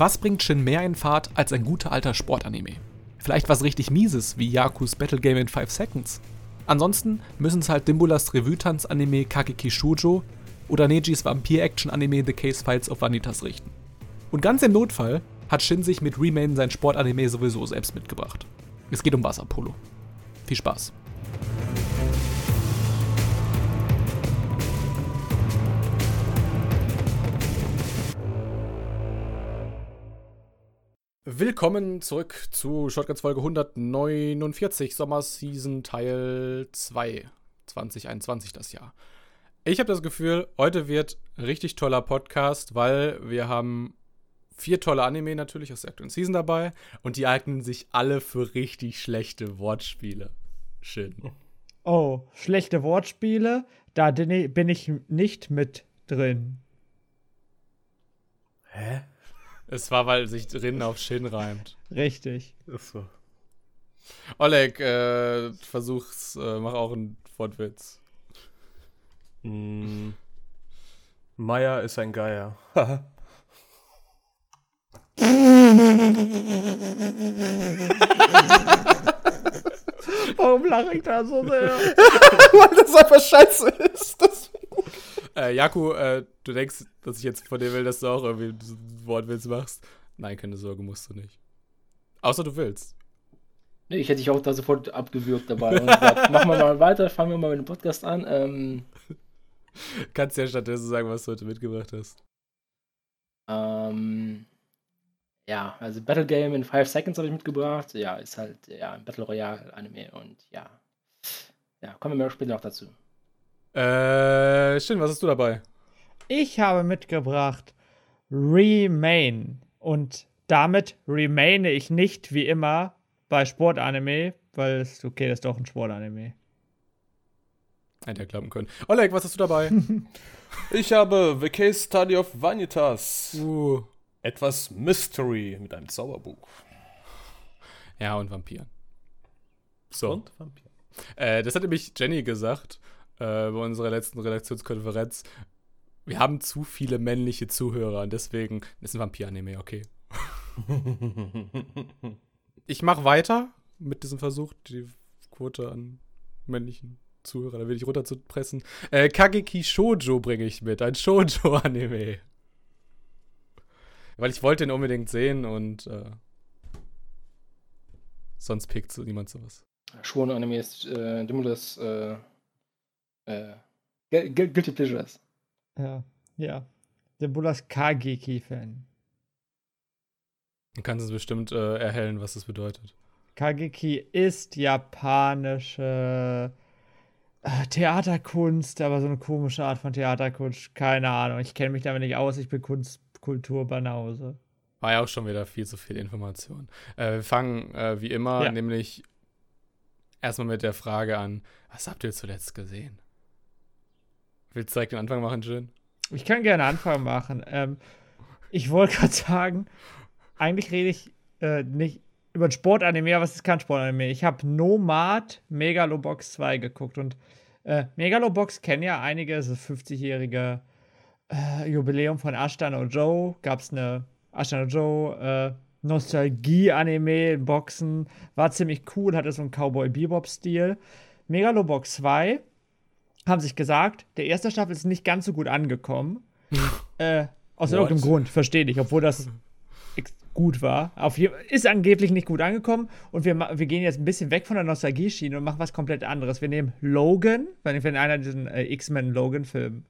Was bringt Shin mehr in Fahrt als ein guter alter Sportanime? Vielleicht was richtig Mieses wie Yakus Battle Game in 5 Seconds. Ansonsten müssen es halt Dimbulas Revue-Tanz-Anime Kakeki Shujo oder Nejis Vampir-Action-Anime The Case Files of Vanitas richten. Und ganz im Notfall hat Shin sich mit Remain sein Sportanime sowieso selbst mitgebracht. Es geht um Wasserpolo. Viel Spaß. Willkommen zurück zu Shotguns Folge 149, Sommerseason Teil 2, 2021 das Jahr. Ich habe das Gefühl, heute wird ein richtig toller Podcast, weil wir haben vier tolle Anime natürlich aus der aktuellen Season dabei und die eignen sich alle für richtig schlechte Wortspiele. Schön. Oh, schlechte Wortspiele? Da bin ich nicht mit drin. Hä? Es war, weil sich drin auf Shin reimt. Richtig. Ist so. Oleg, äh, versuch's, äh, mach auch einen Wortwitz. Mm. Meier ist ein Geier. Warum lache ich da so sehr? Weil das einfach scheiße ist. Das äh, Jaku, äh, du denkst, dass ich jetzt von dir will, dass du auch irgendwie ein Wortwitz machst? Nein, keine Sorge, musst du nicht. Außer du willst. Nee, ich hätte dich auch da sofort abgewürgt dabei. Und gesagt, machen wir mal weiter, fangen wir mal mit dem Podcast an. Ähm, Kannst ja stattdessen sagen, was du heute mitgebracht hast. Ähm, ja, also Battle Game in 5 Seconds habe ich mitgebracht. Ja, ist halt ja, ein Battle Royale Anime und ja. Ja, kommen wir später noch dazu. Äh, schön, was hast du dabei? Ich habe mitgebracht Remain. Und damit remaine ich nicht wie immer bei Sportanime, weil es okay, das ist doch ein Sportanime. Hätte ja klappen können. Oleg, was hast du dabei? ich habe The Case Study of Vanitas. Uh. Etwas Mystery mit einem Zauberbuch. Ja, und Vampiren. So. Und Vampir. Äh, das hat nämlich Jenny gesagt äh, bei unserer letzten Redaktionskonferenz, wir haben zu viele männliche Zuhörer und deswegen ist ein Vampir-Anime, okay. ich mache weiter mit diesem Versuch, die Quote an männlichen Zuhörer, da will ich runterzupressen. Äh, Kageki Shoujo bringe ich mit, ein Shoujo-Anime. Weil ich wollte ihn unbedingt sehen und äh, sonst pickt so niemand sowas. Shonen-Anime ist äh, Dimulas äh, äh, Guilty Pleasures. Ja, ja. Der Bullas Kageki-Fan. Du kannst es bestimmt äh, erhellen, was das bedeutet. Kageki ist japanische äh, Theaterkunst, aber so eine komische Art von Theaterkunst. Keine Ahnung. Ich kenne mich damit nicht aus. Ich bin Kunstkulturbanause. War ja auch schon wieder viel zu viel Information. Äh, wir fangen äh, wie immer ja. nämlich erstmal mit der Frage an: Was habt ihr zuletzt gesehen? Willst du direkt den Anfang machen, Jin? Ich kann gerne Anfang machen. Ähm, ich wollte gerade sagen, eigentlich rede ich äh, nicht über ein Sportanime, aber es ist kein Sportanime. Ich habe Nomad Megalobox 2 geguckt und äh, Megalobox kennen ja einige, das ist das 50-jährige äh, Jubiläum von Ashton und Joe. Gab es eine Ashton und Joe äh, Nostalgie-Anime in Boxen. War ziemlich cool, hatte so einen Cowboy-Bebop-Stil. Megalobox 2 haben sich gesagt, der erste Staffel ist nicht ganz so gut angekommen. äh, aus What? irgendeinem Grund, verstehe ich, obwohl das gut war. Auf, ist angeblich nicht gut angekommen und wir, wir gehen jetzt ein bisschen weg von der Nostalgie-Schiene und machen was komplett anderes. Wir nehmen Logan, wenn, wenn einer diesen äh, X-Men Logan-Film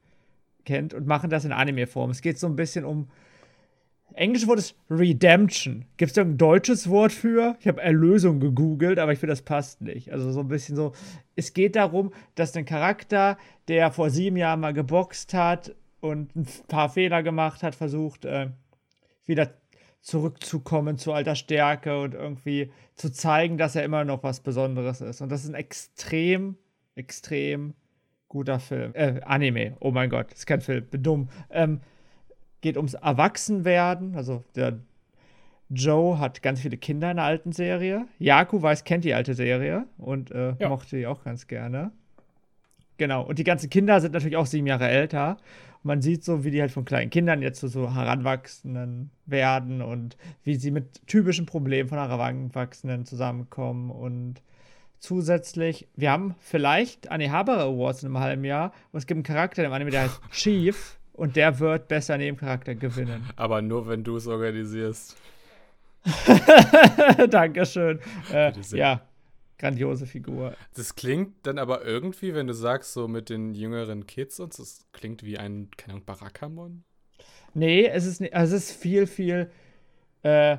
kennt, und machen das in Anime-Form. Es geht so ein bisschen um. Englisch Wort ist Redemption. Gibt es da ein deutsches Wort für? Ich habe Erlösung gegoogelt, aber ich finde, das passt nicht. Also so ein bisschen so. Es geht darum, dass ein Charakter, der vor sieben Jahren mal geboxt hat und ein paar Fehler gemacht hat, versucht, äh, wieder zurückzukommen zu alter Stärke und irgendwie zu zeigen, dass er immer noch was Besonderes ist. Und das ist ein extrem, extrem guter Film. Äh, Anime. Oh mein Gott, ist kein Film. Bin dumm. Ähm, geht ums Erwachsenwerden. Also der Joe hat ganz viele Kinder in der alten Serie. Jaku weiß, kennt die alte Serie und äh, ja. mochte die auch ganz gerne. genau. Und die ganzen Kinder sind natürlich auch sieben Jahre älter. Und man sieht so, wie die halt von kleinen Kindern jetzt zu so Heranwachsenden werden und wie sie mit typischen Problemen von Heranwachsenden zusammenkommen. Und zusätzlich, wir haben vielleicht Annie Haber Awards in einem halben Jahr und es gibt einen Charakter im Anime, der heißt Chief und der wird besser Nebencharakter gewinnen. Aber nur, wenn du es organisierst. Dankeschön. Äh, ja, grandiose Figur. Das klingt dann aber irgendwie, wenn du sagst, so mit den jüngeren Kids und so, das klingt wie ein, keine Ahnung, Barakamon. Nee, es ist, also es ist viel, viel, äh,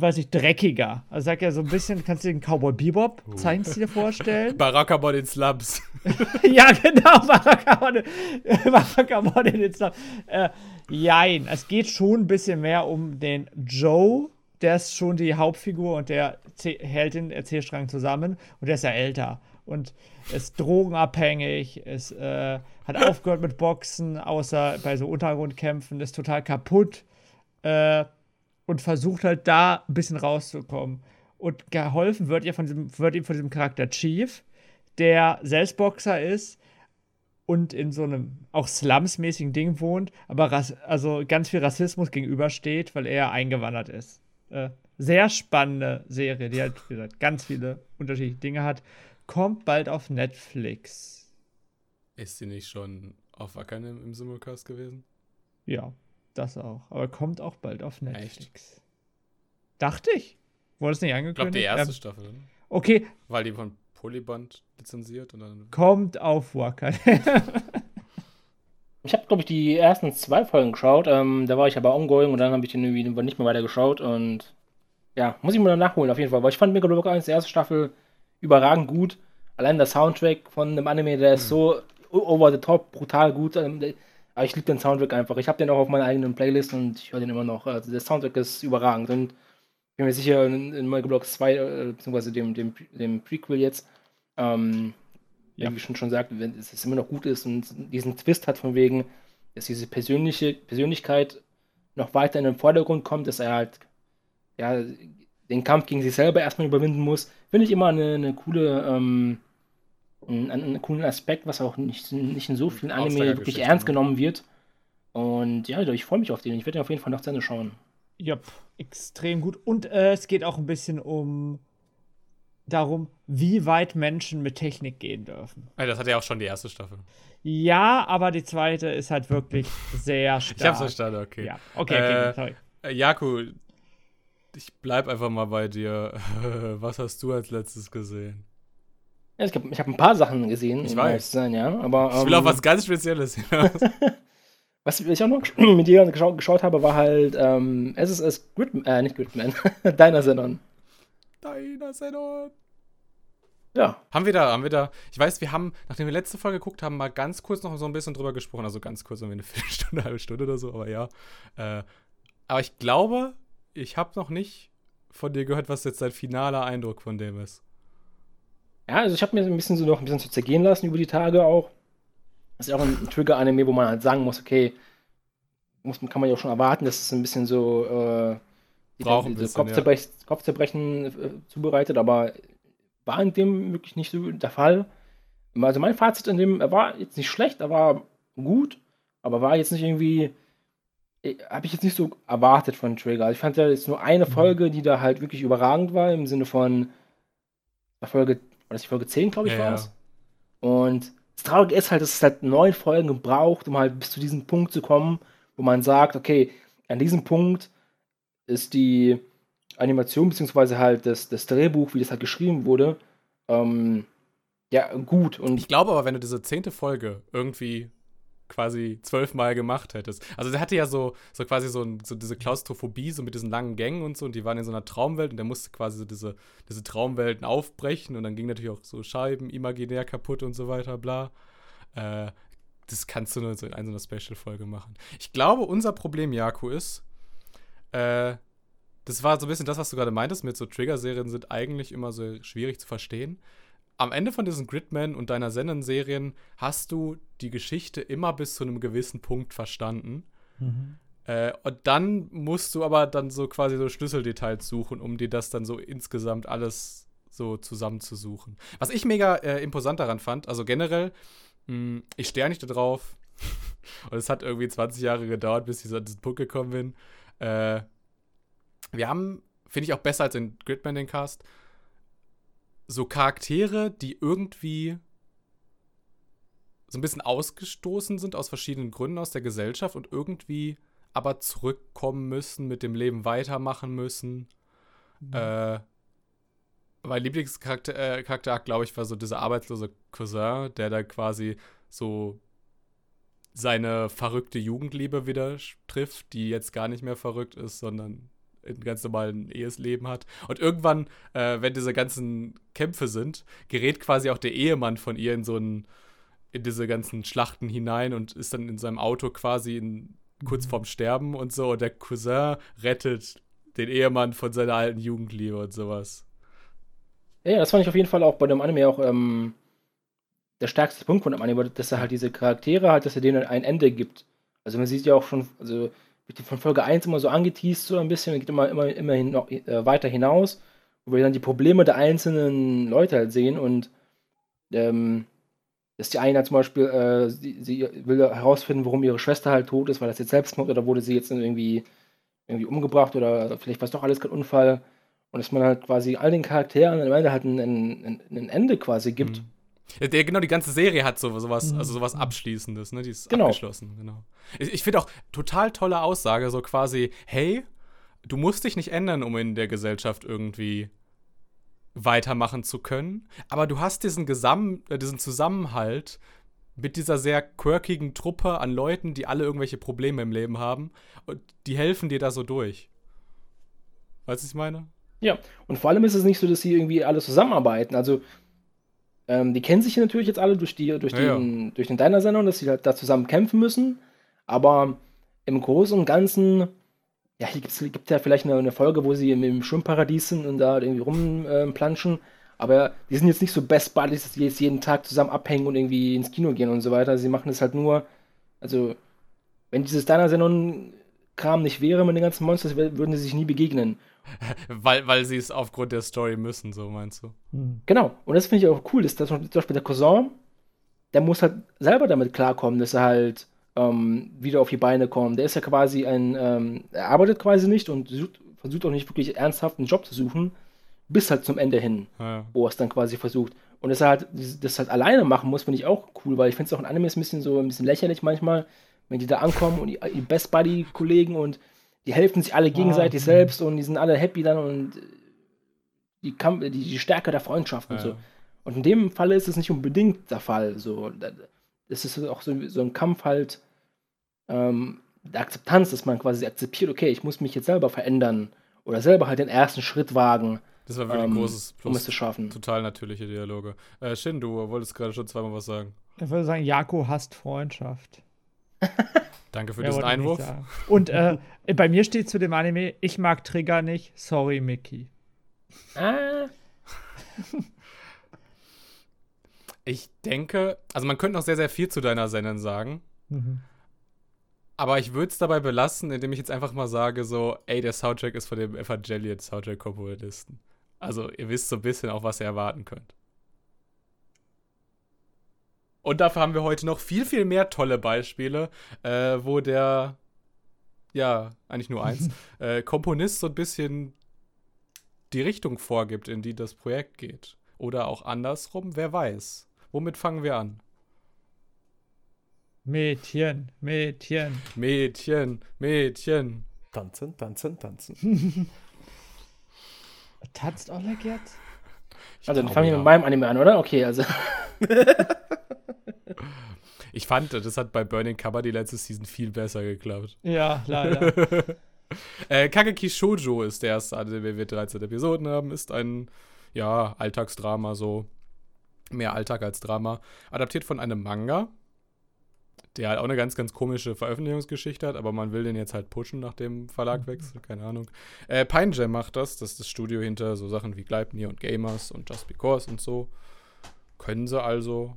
weiß ich, dreckiger. Also sag ja so ein bisschen, kannst du dir den Cowboy Bebop Zeichenstil vorstellen? Barakamon in Slums. ja, genau, Barakamon, Barakamon in den Slum. Äh, jein, es geht schon ein bisschen mehr um den Joe. Der ist schon die Hauptfigur und der hält den Erzählstrang zusammen und der ist ja älter und ist drogenabhängig, ist, äh, hat aufgehört mit Boxen, außer bei so Untergrundkämpfen, ist total kaputt äh, und versucht halt da ein bisschen rauszukommen. Und geholfen wird, ihr von diesem, wird ihm von diesem Charakter Chief, der selbst Boxer ist und in so einem auch Slums-mäßigen Ding wohnt, aber Rass also ganz viel Rassismus gegenübersteht, weil er eingewandert ist. Äh, sehr spannende Serie, die halt, wie gesagt, ganz viele unterschiedliche Dinge hat. Kommt bald auf Netflix. Ist sie nicht schon auf Akane im Simulcast gewesen? Ja, das auch. Aber kommt auch bald auf Netflix. Dachte ich. Wurde es nicht Ich glaube, angekündigt? die erste Ähm, Staffel, ne? okay, weil die von Polyband lizenziert und dann. kommt auf Wakane. Ich habe, glaube ich, die ersten zwei Folgen geschaut. Ähm, da war ich aber ongoing und dann habe ich den irgendwie nicht mehr weiter geschaut. Und ja, muss ich mal nachholen auf jeden Fall. Weil ich fand Megalobox 1, die erste Staffel, überragend gut. Allein der Soundtrack von dem Anime, der ist so o- over the top, brutal gut. Ähm, der- aber ich liebe den Soundtrack einfach. Ich habe den auch auf meiner eigenen Playlist und ich höre den immer noch. Also der Soundtrack ist überragend. Und ich bin mir sicher, in, in Megalobox 2, äh, beziehungsweise dem, dem, dem Prequel jetzt, ähm, Ja. wie schon schon sagt, wenn es es immer noch gut ist und diesen Twist hat von wegen, dass diese persönliche Persönlichkeit noch weiter in den Vordergrund kommt, dass er halt ja den Kampf gegen sich selber erstmal überwinden muss, finde ich immer eine, eine coole ähm, einen, einen coolen Aspekt, was auch nicht, nicht in so vielen Anime wirklich ernst ne? genommen wird. Und ja, ich freue mich auf den. Ich werde den auf jeden Fall noch zu Ende schauen. Ja, extrem gut. Und äh, es geht auch ein bisschen um darum, wie weit Menschen mit Technik gehen dürfen. Ja, das hat ja auch schon die erste Staffel. Ja, aber die zweite ist halt wirklich sehr stark. Ich hab's verstanden, okay. Ja, okay, okay, Äh, sorry. Äh, Jaku, ich bleib einfach mal bei dir. Was hast du als letztes gesehen? Ja, ich habe hab ein paar Sachen gesehen. Ich weiß. Sein, ja, aber, Ich will ähm, auf was ganz Spezielles hinaus. Was ich auch noch mit dir geschaut, geschaut habe, war halt ähm, SSS Gridman, äh, nicht Gridman, Deiner Sendern. Deiner Sendung. Ja, Haben wir da, haben wir da, ich weiß, wir haben, nachdem wir letzte Folge geguckt haben, mal ganz kurz noch so ein bisschen drüber gesprochen, also ganz kurz, irgendwie eine Viertelstunde, eine halbe Stunde oder so, aber ja. Äh, aber ich glaube, ich habe noch nicht von dir gehört, was jetzt dein finaler Eindruck von dem ist. Ja, also ich habe mir ein bisschen so noch ein bisschen zu zergehen lassen über die Tage auch. Das ist ja auch ein Trigger-Anime, wo man halt sagen muss, okay, muss, kann man ja auch schon erwarten, dass es ein bisschen so äh, Braucht ein diese Kopfzerbrech Kopfzerbrechen äh, zubereitet, aber war in dem wirklich nicht so der Fall. Also mein Fazit in dem, er war jetzt nicht schlecht, er war gut, aber war jetzt nicht irgendwie, habe ich jetzt nicht so erwartet von Trigger. Also ich fand ja jetzt nur eine Folge, die da halt wirklich überragend war, im Sinne von Folge, war das die Folge 10, glaube ich, Ja, war ja. es. Und das Traurige ist halt, dass es halt neun Folgen gebraucht, um halt bis zu diesem Punkt zu kommen, wo man sagt, okay, an diesem Punkt ist die Animation, beziehungsweise halt das, das Drehbuch, wie das halt geschrieben wurde, ähm, ja, gut. Und Ich glaube aber, wenn du diese zehnte Folge irgendwie quasi zwölfmal gemacht hättest. Also der hatte ja so, so quasi so, ein, so diese Klaustrophobie, so mit diesen langen Gängen und so, und die waren in so einer Traumwelt und der musste quasi so diese, diese Traumwelten aufbrechen und dann ging natürlich auch so Scheiben imaginär kaputt und so weiter, bla. Äh, das kannst du nur so in einer so einer Special-Folge machen. Ich glaube, unser Problem, Jaku, ist, äh, das war so ein bisschen das, was du gerade meintest, mit so Trigger-Serien sind eigentlich immer so schwierig zu verstehen am Ende von diesen Gridman und deiner Senden-Serien hast du die Geschichte immer bis zu einem gewissen Punkt verstanden. Äh, und dann musst du aber dann so quasi so Schlüsseldetails suchen, um dir das dann so insgesamt alles so zusammenzusuchen. Was ich mega äh, imposant daran fand, also generell, mh, ich stehe nicht darauf, und es hat irgendwie 20 Jahre gedauert, bis ich so an diesen Punkt gekommen bin. Äh, wir haben, finde ich auch besser als in Gridman den Cast, so Charaktere, die irgendwie so ein bisschen ausgestoßen sind aus verschiedenen Gründen aus der Gesellschaft und irgendwie aber zurückkommen müssen, mit dem Leben weitermachen müssen. Mhm. Äh, mein Lieblingscharakter, äh, Charakter, glaube ich, war so dieser arbeitslose Cousin, der da quasi so seine verrückte Jugendliebe wieder trifft, die jetzt gar nicht mehr verrückt ist, sondern ein ganz normalen Ehesleben hat. Und irgendwann, äh, wenn diese ganzen Kämpfe sind, gerät quasi auch der Ehemann von ihr in so einen, in diese ganzen Schlachten hinein und ist dann in seinem Auto quasi in, kurz mhm. vorm Sterben und so. Und der Cousin rettet den Ehemann von seiner alten Jugendliebe und sowas. Ja, das fand ich auf jeden Fall auch bei dem Anime auch ähm, der stärkste Punkt von dem Anime, dass er halt diese Charaktere halt, dass er denen ein Ende gibt. Also man sieht ja auch schon, also von Folge 1 immer so angeteased, so ein bisschen, und geht immer, immer, immer hin, noch, äh, weiter hinaus, wo wir dann die Probleme der einzelnen Leute halt sehen und ähm, dass die eine zum Beispiel, äh, sie, sie, will herausfinden, warum ihre Schwester halt tot ist, weil das jetzt Selbstmord oder wurde sie jetzt irgendwie, irgendwie umgebracht oder vielleicht war es doch alles kein Unfall. Und dass man halt quasi all den Charakteren am Ende halt ein, ein, ein Ende quasi gibt. Mhm der, genau, die ganze Serie hat so, sowas, mhm. also sowas Abschließendes, ne? Die ist genau. abgeschlossen, genau. Ich, ich finde auch total tolle Aussage, so quasi, hey, du musst dich nicht ändern, um in der Gesellschaft irgendwie weitermachen zu können, aber du hast diesen, Gesam äh, diesen Zusammenhalt mit dieser sehr quirkigen Truppe an Leuten, die alle irgendwelche Probleme im Leben haben und die helfen dir da so durch. Weißt du, was ich meine? Ja, und vor allem ist es nicht so, dass sie irgendwie alle zusammenarbeiten. Also ähm, die kennen sich natürlich jetzt alle durch, die, durch, ja, den, ja. durch den Diner-Sendung, dass sie halt da zusammen kämpfen müssen. Aber im Großen und Ganzen, ja, hier gibt ja vielleicht eine, eine, Folge, wo sie im, im Schwimmparadies sind und da irgendwie rumplanschen. Äh, aber die sind jetzt nicht so Best Buddies, dass die jetzt jeden Tag zusammen abhängen und irgendwie ins Kino gehen und so weiter. Sie machen es halt nur, also, wenn dieses Diner-Sendung-Kram nicht wäre mit den ganzen Monsters, würden sie sich nie begegnen. weil, weil sie es aufgrund der Story müssen, so meinst du? Hm. Genau. Und das finde ich auch cool, dass zum Beispiel der Cousin, der muss halt selber damit klarkommen, dass er halt ähm, wieder auf die Beine kommt. Der ist ja quasi ein, ähm, er arbeitet quasi nicht und sucht, versucht auch nicht wirklich ernsthaft einen Job zu suchen, bis halt zum Ende hin, ja. wo er es dann quasi versucht. Und dass er halt das halt alleine machen muss, finde ich auch cool, weil ich finde es auch in Anime ein bisschen so ein bisschen lächerlich manchmal, wenn die da ankommen und die, die Best Buddy-Kollegen und die helfen sich alle gegenseitig ah, selbst und die sind alle happy dann und die, Kamp die, die Stärke der Freundschaft und ja. so. Und in dem Fall ist es nicht unbedingt der Fall. So, es ist auch so, so ein Kampf halt ähm, der Akzeptanz, dass man quasi akzeptiert, okay, ich muss mich jetzt selber verändern oder selber halt den ersten Schritt wagen. Das war wirklich ähm, ein großes Plus. Um es zu schaffen. Total natürliche Dialoge. Äh, Shin, du wolltest gerade schon zweimal was sagen. Ich würde sagen, Jako hasst Freundschaft. Danke für diesen Einwurf. Und äh, bei mir steht zu dem Anime, ich mag Trigger nicht, sorry Mickey. Ah. ich denke, also man könnte noch sehr, sehr viel zu deiner Sendung sagen. Mhm. Aber ich würde es dabei belassen, indem ich jetzt einfach mal sage, so, ey, der Soundtrack ist von dem Evangelion Soundtrack-Komponisten. Also ihr wisst so ein bisschen auch, was ihr erwarten könnt. Und dafür haben wir heute noch viel, viel mehr tolle Beispiele, äh, wo der, ja, eigentlich nur eins, äh, Komponist so ein bisschen die Richtung vorgibt, in die das Projekt geht. Oder auch andersrum, wer weiß. Womit fangen wir an? Mädchen, Mädchen. Mädchen, Mädchen. Tanzen, tanzen, tanzen. Tanzt Oleg jetzt? also, dann fangen wir ja. mit meinem Anime an, oder? Okay, also. Ich fand, das hat bei Burning Cover die letzte Season viel besser geklappt. Ja, leider. äh, Kageki Shoujo ist der erste Anime, den wir 13 Episoden haben. Ist ein, ja, Alltagsdrama, so mehr Alltag als Drama. Adaptiert von einem Manga, der halt auch eine ganz, ganz komische Veröffentlichungsgeschichte hat, aber man will den jetzt halt pushen nach dem Verlagwechsel, keine Ahnung. Äh, Pine Jam macht das, das ist das Studio hinter so Sachen wie Gleipnir und Gamers und Just Because und so. Können sie also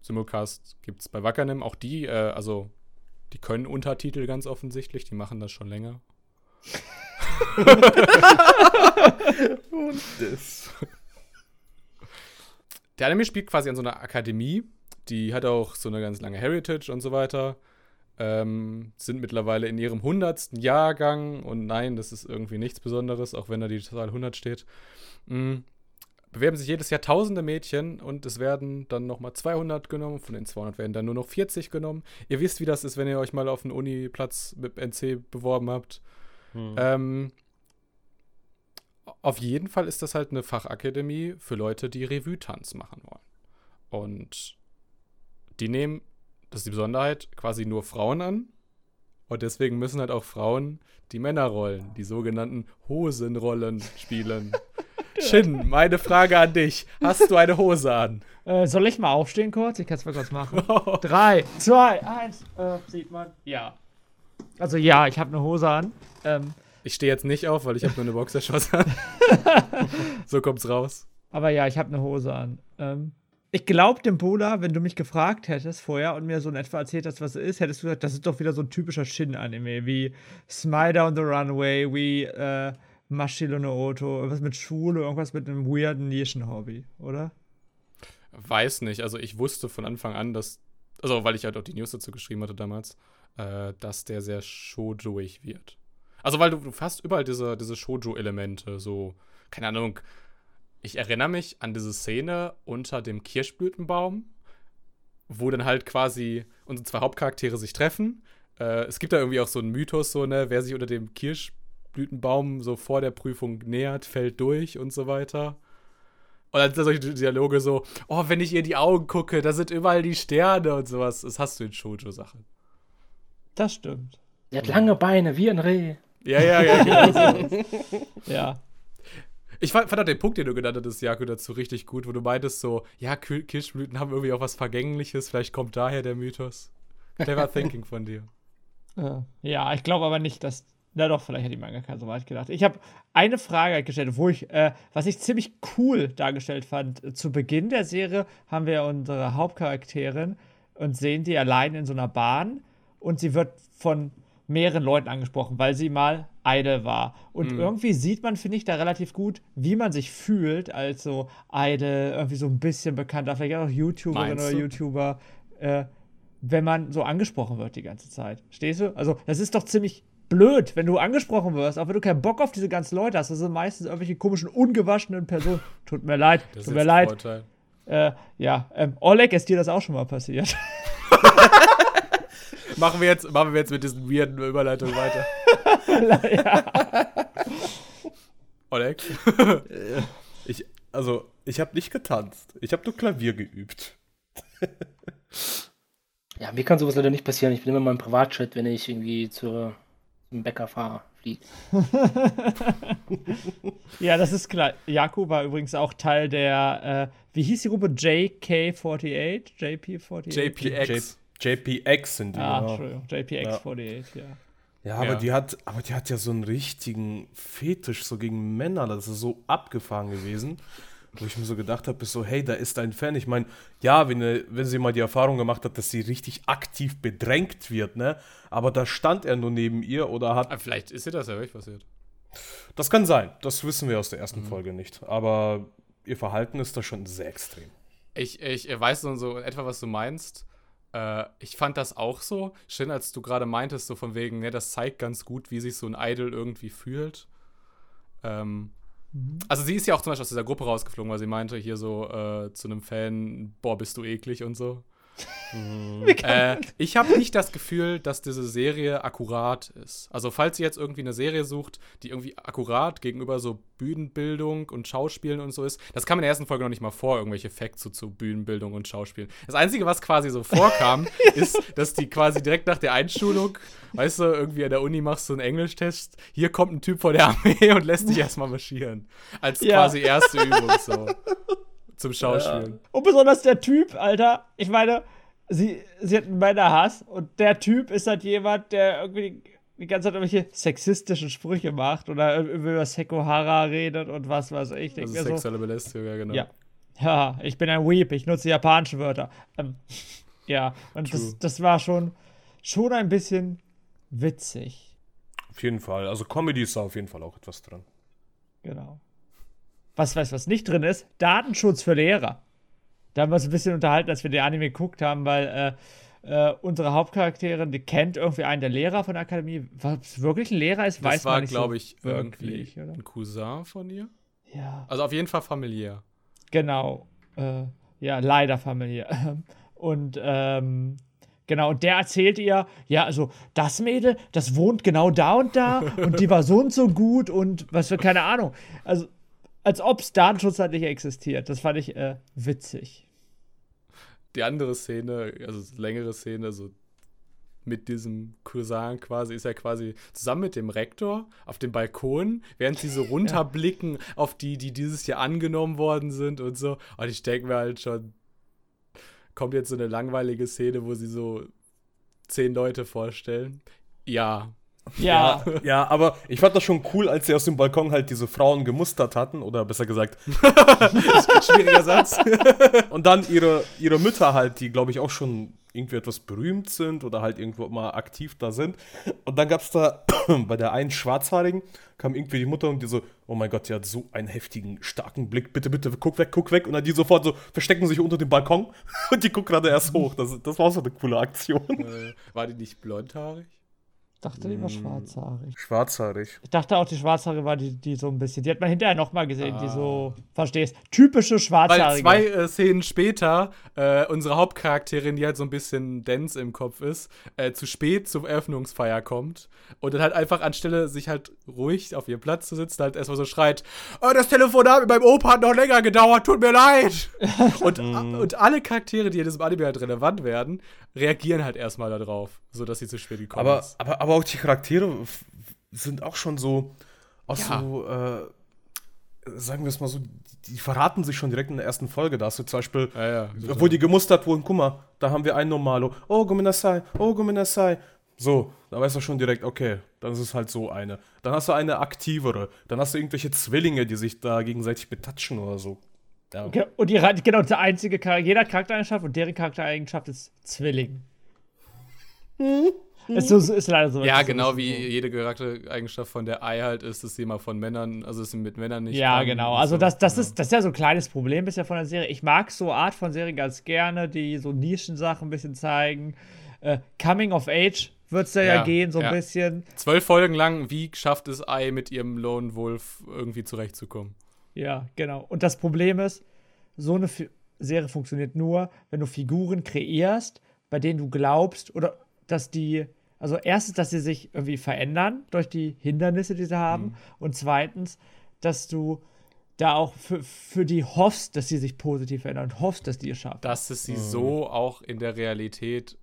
Simulcast gibt es bei Wackernem. Auch die, äh, also, die können Untertitel ganz offensichtlich, die machen das schon länger. Und das. der Anime spielt quasi an so einer Akademie. Die hat auch so eine ganz lange Heritage und so weiter. Ähm, sind mittlerweile in ihrem hundertsten Jahrgang und nein, das ist irgendwie nichts Besonderes, auch wenn da die Zahl 100 steht. Mhm. Bewerben sich jedes Jahr tausende Mädchen und es werden dann nochmal 200 genommen. Von den 200 werden dann nur noch 40 genommen. Ihr wisst, wie das ist, wenn ihr euch mal auf einen Uni-Platz mit NC beworben habt. Hm. Ähm, auf jeden Fall ist das halt eine Fachakademie für Leute, die Revue-Tanz machen wollen. Und die nehmen, das ist die Besonderheit, quasi nur Frauen an. Und deswegen müssen halt auch Frauen die Männerrollen, die sogenannten Hosenrollen spielen. Shin, meine Frage an dich. Hast du eine Hose an? Äh, soll ich mal aufstehen kurz? Ich kann es mal kurz machen. Drei, zwei, eins. Äh, sieht man? Ja. Also ja, ich habe eine Hose an. Ähm, Ich stehe jetzt nicht auf, weil ich habe nur eine Boxershorts an. so kommt's raus. aber ja, ich habe eine Hose an. Ähm, ich glaube dem Bola, wenn du mich gefragt hättest vorher und mir so in etwa erzählt hast, was es ist, hättest du gesagt, das ist doch wieder so ein typischer Shin-Anime, wie Smile on the Runway, wie äh, Mashiro no Oto, irgendwas mit Schule, irgendwas mit einem weirden Nischen-Hobby, oder? Weiß nicht. Also ich wusste von Anfang an, dass, also weil ich halt auch die News dazu geschrieben hatte damals, äh, dass der sehr shoujoig wird. Also weil du, du hast überall diese, diese Shoujo-Elemente, so, keine Ahnung. Ich erinnere mich an diese Szene unter dem Kirschblütenbaum, wo dann halt quasi unsere zwei Hauptcharaktere sich treffen. Äh, es gibt da irgendwie auch so einen Mythos, so, ne, wer sich unter dem Kirschblütenbaum so vor der Prüfung nähert, fällt durch und so weiter. Und dann sind solche Dialoge so, oh, wenn ich ihr in die Augen gucke, da sind überall die Sterne und sowas. Das hast du in Shoujo-Sachen. Das stimmt. Der hat lange Beine, wie ein Reh. Ja, ja, ja. genau. Ja. Ich fand, fand auch den Punkt, den du genannt hattest, Jakob, dazu richtig gut, wo du meintest so, ja, Kir- Kirschblüten haben irgendwie auch was Vergängliches, vielleicht kommt daher der Mythos. Clever Thinking von dir. Ja, ich glaube aber nicht, dass. Na doch, vielleicht hat die Mangaka so weit gedacht. Ich habe eine Frage gestellt, wo ich, äh, was ich ziemlich cool dargestellt fand. Zu Beginn der Serie haben wir unsere Hauptcharakterin und sehen die allein in so einer Bahn und sie wird von mehreren Leuten angesprochen, weil sie mal Idol war. Und Mhm. irgendwie sieht man, finde ich, da relativ gut, wie man sich fühlt als so Idol, irgendwie so ein bisschen bekannter, vielleicht auch YouTuberin oder? YouTuber, äh, wenn man so angesprochen wird die ganze Zeit. Stehst du? Also, das ist doch ziemlich blöd, wenn du angesprochen wirst, auch wenn du keinen Bock auf diese ganzen Leute hast. Das sind meistens irgendwelche komischen, ungewaschenen Personen. Tut mir leid, Das tut mir leid. Äh, ja, ähm, Oleg, ist dir das auch schon mal passiert? Machen wir jetzt, machen wir jetzt mit diesen weirden Überleitungen weiter. Oleg? Ich, also, ich habe nicht getanzt. Ich habe nur Klavier geübt. Ja, mir kann sowas leider nicht passieren. Ich bin immer in meinem Privatchat, wenn ich irgendwie zur, zum Bäcker fahre, fliege. ja, das ist klar. Jaku war übrigens auch Teil der, äh, wie hieß die Gruppe? JK48? JP48? JPX. JPX sind die. Ah, ja. Entschuldigung, JPX48, ja. Ja, aber Ja. die hat, aber die hat ja so einen richtigen Fetisch so gegen Männer. Das ist so abgefahren gewesen. Wo ich mir so gedacht habe, ist so, hey, da ist ein Fan. Ich meine, ja, wenn, wenn sie mal die Erfahrung gemacht hat, dass sie richtig aktiv bedrängt wird, ne? Aber da stand er nur neben ihr oder hat. Ah, vielleicht ist dir das ja wirklich passiert. Das kann sein. Das wissen wir aus der ersten Folge nicht. Aber ihr Verhalten ist da schon sehr extrem. Ich, ich weiß so, so in etwa, was du meinst. Äh, ich fand das auch so. Schön, als du gerade meintest, so von wegen, ne, das zeigt ganz gut, wie sich so ein Idol irgendwie fühlt. Ähm, Also sie ist ja auch zum Beispiel aus dieser Gruppe rausgeflogen, weil sie meinte hier so äh, zu einem Fan, boah, bist du eklig und so. Äh, ich habe nicht das Gefühl, dass diese Serie akkurat ist. Also falls ihr jetzt irgendwie eine Serie sucht, die irgendwie akkurat gegenüber so Bühnenbildung und Schauspielen und so ist, das kam in der ersten Folge noch nicht mal vor, irgendwelche Facts so zu Bühnenbildung und Schauspielen. Das Einzige, was quasi so vorkam, ist, dass die quasi direkt nach der Einschulung, weißt du, irgendwie an der Uni machst du einen Englisch-Test, hier kommt ein Typ von der Armee und lässt dich erstmal marschieren. Als Ja. quasi erste Übung so. Zum Schauspielen. Und besonders der Typ, Alter, ich meine, sie, sie hat einen Männerhass und der Typ ist halt jemand, der irgendwie die ganze Zeit irgendwelche sexistischen Sprüche macht oder über Sekohara redet und was weiß ich. Ich Also mir so, sexuelle Belästigung, ja, genau. Ja. Ja, ich bin ein Weep, ich nutze japanische Wörter. Ähm, ja, und True. das, das war schon, schon ein bisschen witzig. Auf jeden Fall. Also Comedy ist da auf jeden Fall auch etwas dran. Genau. Was weiß, was nicht drin ist? Datenschutz für Lehrer. da haben wir uns ein bisschen unterhalten, als wir den Anime geguckt haben, weil äh, äh, unsere Hauptcharakterin, die kennt irgendwie einen der Lehrer von der Akademie. Was wirklich ein Lehrer ist, weiß Das war, man nicht glaube so ich, wirklich, irgendwie oder? ein Cousin von ihr. Ja. Also auf jeden Fall familiär. Genau. Äh, ja, leider familiär. Und ähm, genau, und der erzählt ihr, ja, also das Mädel, das wohnt genau da und da und die war so und so gut und was für keine Ahnung. Also, als ob es Datenschutz halt nicht existiert. Das fand ich äh, witzig. Die andere Szene, also längere Szene, so mit diesem Cousin quasi, ist ja quasi zusammen mit dem Rektor auf dem Balkon, während sie so runterblicken auf die, die dieses Jahr angenommen worden sind und so. Und ich denke mir halt schon, kommt jetzt so eine langweilige Szene, wo sie so zehn Leute vorstellen. Ja, Ja, Ja, aber ich fand das schon cool, als sie aus dem Balkon halt diese Frauen gemustert hatten, oder besser gesagt, schwieriger Satz. und dann ihre, ihre Mütter halt, die glaube ich auch schon irgendwie etwas berühmt sind oder halt irgendwo mal aktiv da sind. Und dann gab es da bei der einen Schwarzhaarigen, kam irgendwie die Mutter und die so, oh mein Gott, die hat so einen heftigen, starken Blick, bitte, bitte, guck weg, guck weg. Und dann die sofort so verstecken sich unter dem Balkon und die guckt gerade erst hoch. Das, das war so eine coole Aktion. äh, war die nicht blondhaarig? Dachte, die war schwarzhaarig. Schwarzhaarig. Ich dachte auch, die Schwarzhaarige war die, die so ein bisschen. Die hat man hinterher nochmal gesehen, die so, verstehst, typische Schwarzhaarige. Weil zwei äh, Szenen später äh, unsere Hauptcharakterin, die halt so ein bisschen Dance im Kopf ist, äh, zu spät zur Eröffnungsfeier kommt und dann halt einfach anstelle sich halt ruhig auf ihren Platz zu sitzen, halt erstmal so schreit, oh, das Telefonat mit meinem Opa hat noch länger gedauert, tut mir leid. und, und alle Charaktere, die in diesem Anime halt relevant werden, reagieren halt erstmal darauf, sodass sie zu spät gekommen Aber, ist. aber, aber auch die Charaktere sind auch schon so, auch Ja. so, äh, sagen wir es mal so, die, die verraten sich schon direkt in der ersten Folge. Da hast du zum Beispiel, Ja, ja, wo die gemustert wurden, guck mal, da haben wir einen Normalo, oh, Gominasai, oh, Gominasai. So, da weißt du schon direkt, okay, dann ist es halt so eine. Dann hast du eine aktivere, dann hast du irgendwelche Zwillinge, die sich da gegenseitig betatschen oder so. Ja. Genau, Und die, genau, der einzige Charakter, jeder hat Charaktereigenschaft und deren Charaktereigenschaft ist Zwilling. Ist, so, ist leider so. Ja, ist genau ist wie jede Charaktereigenschaft von der Ei halt ist, dass sie mal von Männern, also dass sie mit Männern nicht. Ja, genau. Also so. das, das, Ja. ist, das ist ja so ein kleines Problem bisher von der Serie. Ich mag so Art von Serien ganz gerne, die so Nischensachen ein bisschen zeigen. Äh, Coming of Age wird es ja, Ja, gehen, so ein ja. bisschen. Zwölf Folgen lang, wie schafft es Ei mit ihrem Lone Wolf irgendwie zurechtzukommen? Ja, genau. Und das Problem ist, so eine Fi Serie funktioniert nur, wenn du Figuren kreierst, bei denen du glaubst, oder dass die, also erstens, dass sie sich irgendwie verändern durch die Hindernisse, die sie haben, und zweitens, dass du da auch für, für die hoffst, dass sie sich positiv verändern und hoffst, dass die es schaffen. Dass es sie so auch in der Realität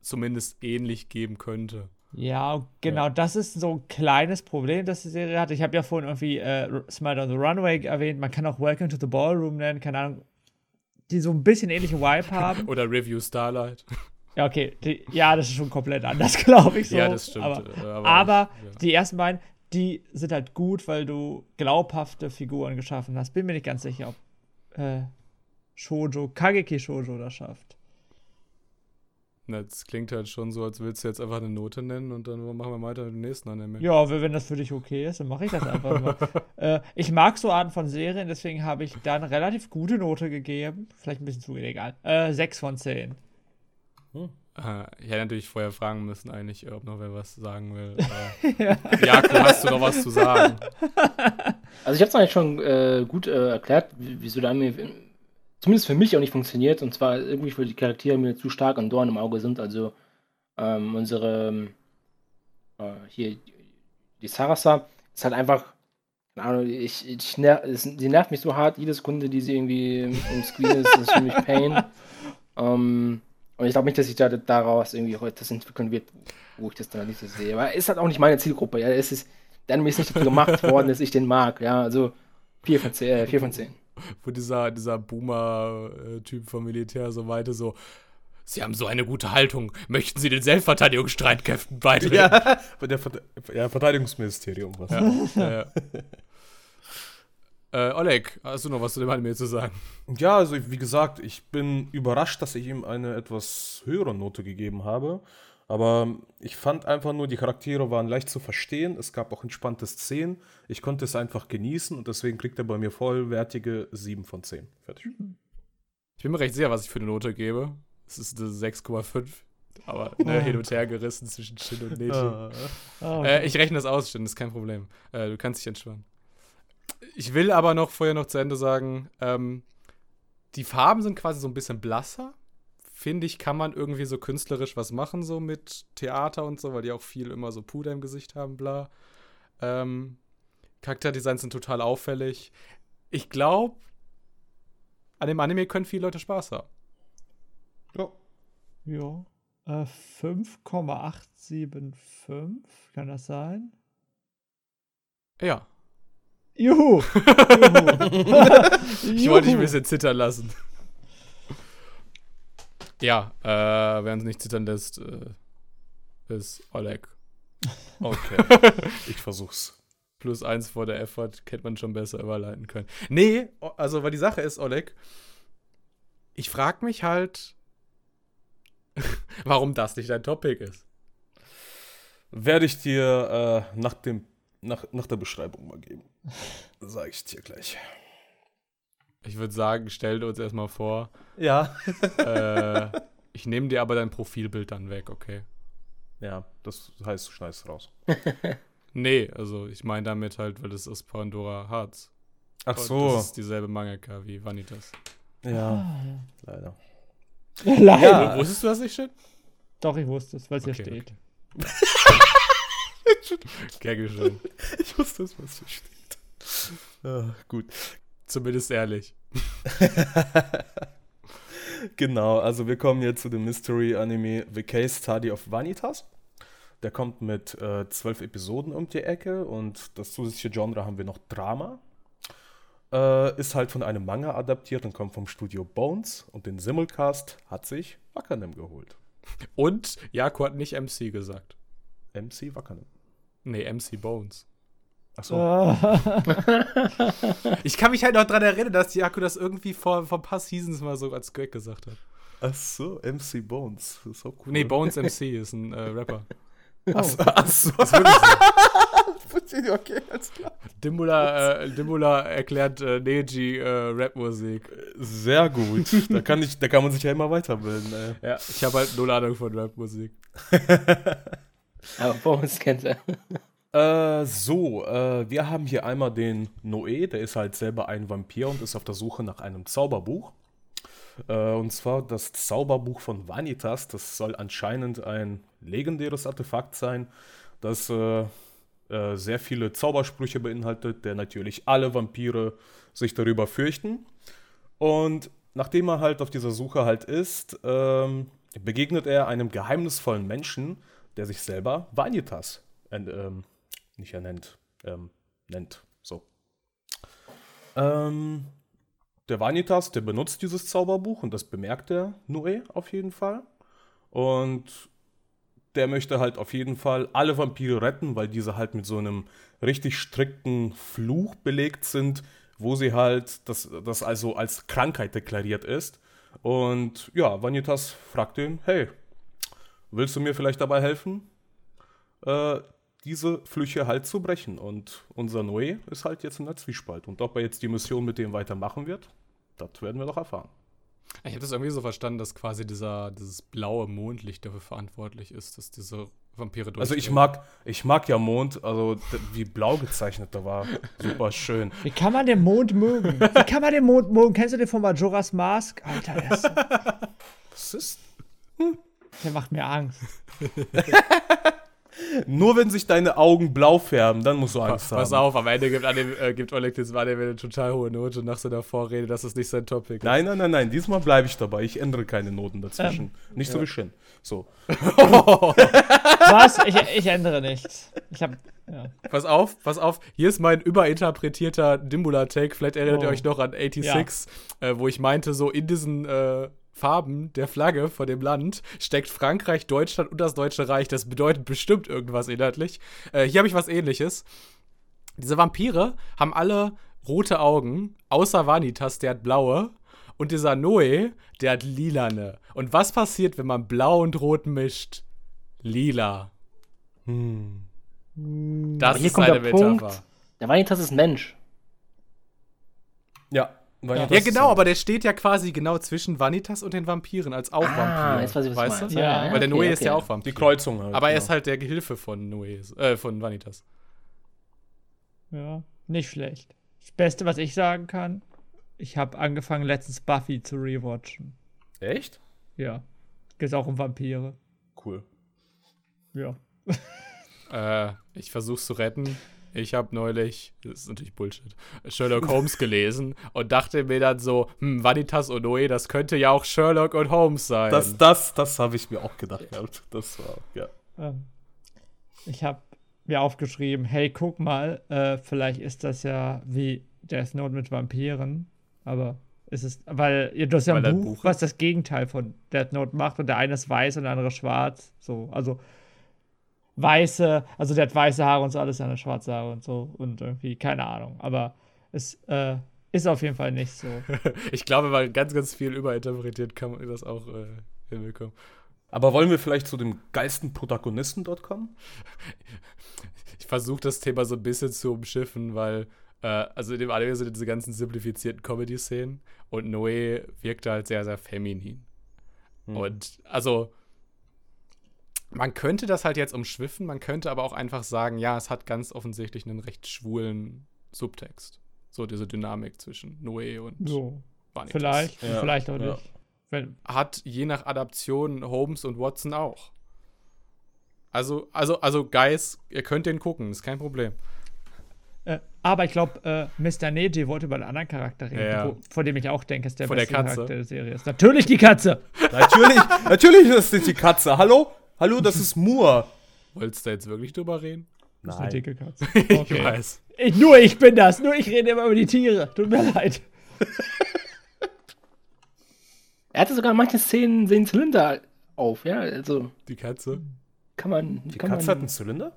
zumindest ähnlich geben könnte. Ja, genau, das ist so ein kleines Problem, das die Serie hat. Ich habe ja vorhin irgendwie äh, Smile on the Runway erwähnt, man kann auch Welcome to the Ballroom nennen, keine Ahnung, die so ein bisschen ähnlichen Vibe haben. Oder Review Starlight. Ja, okay, die, ja, das ist schon komplett anders, glaube ich so. ja, das stimmt. Aber, äh, aber ja. die ersten beiden, die sind halt gut, weil du glaubhafte Figuren geschaffen hast. Bin mir nicht ganz sicher, ob äh, Shoujo, Kageki Shoujo das schafft. Na, Das klingt halt schon so, als willst du jetzt einfach eine Note nennen und dann machen wir weiter mit dem nächsten Anime. Ja, wenn wenn das für dich okay ist, dann mache ich das einfach mal. äh, ich mag so Arten von Serien, deswegen habe ich da eine relativ gute Note gegeben. Vielleicht ein bisschen zu egal. Äh, 6 von 10. Äh, ich hätte natürlich vorher fragen müssen, eigentlich, ob noch wer was sagen will. Äh, Jakob, hast du noch was zu sagen? Also ich habe es eigentlich schon äh, gut äh, erklärt, wie- wieso der Anime zumindest für mich auch nicht funktioniert. Und zwar irgendwie für die Charaktere mir zu stark ein Dorn im Auge sind. Also ähm, unsere ähm, äh, hier die Sarasa ist halt einfach keine Ahnung, ich, ich ner sie nervt mich so hart, jede Sekunde, die sie irgendwie im, im Screen ist, ist für mich Pain. Ähm, und ich glaube nicht, dass sich da, daraus irgendwie heute das entwickeln wird, wo ich das dann nicht so sehe. Aber ist halt auch nicht meine Zielgruppe. Ja, es ist, der Anime ist nicht dafür gemacht worden, dass ich den mag. Ja, also 4 von 10. Äh, 4 von 10. Wo dieser, dieser Boomer-Typ vom Militär so weiter so. Sie haben so eine gute Haltung. Möchten Sie den Selbstverteidigungsstreitkräften beitreten? Ja, bei der Verte ja, Verteidigungsministerium. Was. ja, ja. äh, Oleg, hast du noch was zu dem Anime zu sagen? Ja, also wie gesagt, ich bin überrascht, dass ich ihm eine etwas höhere Note gegeben habe. Aber ich fand einfach nur, die Charaktere waren leicht zu verstehen. Es gab auch entspannte Szenen. Ich konnte es einfach genießen und deswegen kriegt er bei mir vollwertige 7 von 10. Fertig. Ich bin mir recht sicher, was ich für eine Note gebe. Es ist eine 6,5. Aber ne, hin und her gerissen zwischen Shin und Neji. Ah. Oh, Äh, ich rechne das aus, Shin, das ist kein Problem. Äh, du kannst dich entspannen. Ich will aber noch vorher noch zu Ende sagen, ähm, die Farben sind quasi so ein bisschen blasser. Finde ich, kann man irgendwie so künstlerisch was machen, so mit Theater und so, weil die auch viel immer so Puder im Gesicht haben, bla. Ähm, Charakterdesigns sind total auffällig. Ich glaube, an dem Anime können viele Leute Spaß haben. Ja. Ja. Äh, 5,875, kann das sein? Ja, Juhu! Juhu. ich wollte dich ein bisschen zittern lassen. Ja, äh, wer uns nicht zittern lässt, äh, ist Oleg. Okay. ich versuch's. Plus eins vor der Effort hätte man schon besser überleiten können. Nee, also, weil die Sache ist, Oleg, ich frag mich halt, warum das nicht dein Topic ist. Werde ich dir äh, nach, dem, nach, nach der Beschreibung mal geben. Sag ich dir gleich. Ich würde sagen, stell dir uns erstmal vor, Ja. äh, ich nehme dir aber dein Profilbild dann weg, okay? Ja, das heißt, du schneidest raus. Nee, also ich meine damit halt, weil das ist Pandora Hearts. Ach Und so. Das ist dieselbe Mangaka wie Vanitas. Ja, leider. Leider. Ja. Wusstest du das nicht schon? Doch, ich wusste es, weil es hier Okay, steht. Gern geschehen. Ich wusste, dass was hier steht. Ah, gut. Zumindest ehrlich. Genau, also wir kommen jetzt zu dem Mystery-Anime The Case Study of Vanitas. Der kommt mit äh, zwölf Episoden um die Ecke und das zusätzliche Genre haben wir noch Drama. Äh, ist halt von einem Manga adaptiert und kommt vom Studio Bones und den Simulcast hat sich Wakanim geholt. Und Jako hat nicht MC gesagt. MC Wakanim. Nee, MC Bones. Achso, Ah. Ich kann mich halt noch dran erinnern, dass Jako das irgendwie vor, vor ein paar Seasons mal so als Gag gesagt hat. Achso, MC Bones. Das ist so cool. Nee, Bones MC ist ein äh, Rapper. Achso, achso. Ist wirklich so. Verstehe, okay, alles klar. Dimbula, äh, Dimbula erklärt äh, Neji äh, Rapmusik. Sehr gut. Da kann, ich, da kann man sich ja immer weiterbilden. Ey. Ja, ich habe halt null Ahnung von Rapmusik. Aber Bones kennt er. Äh, so, äh, wir haben hier einmal den Noé, der ist halt selber ein Vampir und ist auf der Suche nach einem Zauberbuch. Äh, und zwar das Zauberbuch von Vanitas. Das soll anscheinend ein legendäres Artefakt sein, das äh, äh, sehr viele Zaubersprüche beinhaltet, der natürlich alle Vampire sich darüber fürchten. Und nachdem er halt auf dieser Suche halt ist, ähm, begegnet er einem geheimnisvollen Menschen, der sich selber Vanitas ähm, nicht ernennt, ähm, nennt. So. Ähm, der Vanitas, der benutzt dieses Zauberbuch und das bemerkt der Noé auf jeden Fall. Und der möchte halt auf jeden Fall alle Vampire retten, weil diese halt mit so einem richtig strikten Fluch belegt sind, wo sie halt, das, das also als Krankheit deklariert ist. Und ja, Vanitas fragt ihn, hey, willst du mir vielleicht dabei helfen, äh, diese Flüche halt zu brechen? Und unser Noé ist halt jetzt in der Zwiespalt. Und ob er jetzt die Mission mit dem weitermachen wird, das werden wir doch erfahren. Ich habe das irgendwie so verstanden, dass quasi dieser, dieses blaue Mondlicht dafür verantwortlich ist, dass diese Vampire Also ich mag, ich mag ja Mond, also wie blau gezeichnet da war. Super schön. Wie kann man den Mond mögen? Wie kann man den Mond mögen? Kennst du den von Majora's Mask? Alter, der, ist, Was ist? der macht mir Angst. Nur wenn sich deine Augen blau färben, dann musst du Angst Pass haben. auf, am Ende gibt, Anim, äh, gibt Oleg Anime eine total hohe Note nach seiner Vorrede, das ist nicht sein Topic. Nein, nein, nein, nein, diesmal bleibe ich dabei. Ich ändere keine Noten dazwischen. Nicht so wie Shin. So. Was? Ich, ich ändere nichts. Ich hab. Ja. Pass auf, pass auf. Hier ist mein überinterpretierter Dimbula-Take. Vielleicht erinnert ihr Oh. euch noch an 86, äh, wo ich meinte, so in diesen äh, Farben der Flagge von dem Land steckt Frankreich, Deutschland und das Deutsche Reich. Das bedeutet bestimmt irgendwas inhaltlich. Äh, hier habe ich was ähnliches. Diese Vampire haben alle rote Augen, außer Vanitas, der hat blaue. Und dieser Noe, der hat lilane. Und was passiert, wenn man blau und rot mischt? Lila. Hm. Das ist eine der Punkt. Metapher. Der Vanitas ist Mensch. Ja, Vanitas Ja, genau, aber der steht ja quasi genau zwischen Vanitas und den Vampiren als auch Ah, Vampir. jetzt weiß ich, was weißt du? Ja, Weil der okay, Noé ist okay. ja auch Vampir. Die Kreuzung halt. aber er genau. ist halt der Gehilfe von Noé, äh, von Vanitas. Ja, nicht schlecht. Das Beste, was ich sagen kann, ich habe angefangen, letztens Buffy zu rewatchen. Echt? Ja. Geht auch um Vampire. Cool. Ja. Äh, ich versuch's zu retten. Ich habe neulich, das ist natürlich Bullshit, Sherlock Holmes gelesen und dachte mir dann so, hm, Vanitas und Noé, das könnte ja auch Sherlock und Holmes sein. Das, das, das habe ich mir auch gedacht. gehabt. Das war, ja. Ähm, ich habe mir aufgeschrieben, hey, guck mal, äh, vielleicht ist das ja wie Death Note mit Vampiren, aber ist es, weil hast ja ein Buch, Buch was das Gegenteil von Death Note macht und der eine ist weiß und der andere schwarz, so, also weiße, also der hat weiße Haare und so alles, andere schwarze Haare und so und irgendwie, keine Ahnung, aber es äh, ist auf jeden Fall nicht so. Ich glaube, weil ganz, ganz viel überinterpretiert kann man das auch äh, hinbekommen. Aber wollen wir vielleicht zu dem geilsten Protagonisten dort kommen? Ich versuche das Thema so ein bisschen zu umschiffen, weil, äh, also in dem Anime sind diese ganzen simplifizierten Comedy-Szenen und Noé wirkte halt sehr, sehr feminin. Hm. Und also, man könnte das halt jetzt umschwiffen, man könnte aber auch einfach sagen, ja, es hat ganz offensichtlich einen recht schwulen Subtext. So diese Dynamik zwischen Noé und So, Vanitas. vielleicht, Ja, vielleicht auch ja. nicht. Wenn, Hat je nach Adaption Holmes und Watson auch. Also, also, also, Guys, ihr könnt den gucken, ist kein Problem. Äh, aber ich glaube, äh, Mr. Neji wollte über einen anderen Charakter reden, Ja, ja. Wo, von dem ich auch denke, ist der Von der beste Katze. Charakter der Serie ist. Natürlich die Katze! Natürlich, natürlich ist das die Katze. Hallo? Hallo, das ist Moore. Wolltest du jetzt wirklich drüber reden? Das ist eine dicke Katze. Ich Okay. weiß. Ich, nur ich bin das, nur ich rede immer über die Tiere. Tut mir leid. Er hatte sogar manche Szenen den Zylinder auf, ja. Also Die Katze. kann man. Die kann Katze hat man, einen Zylinder?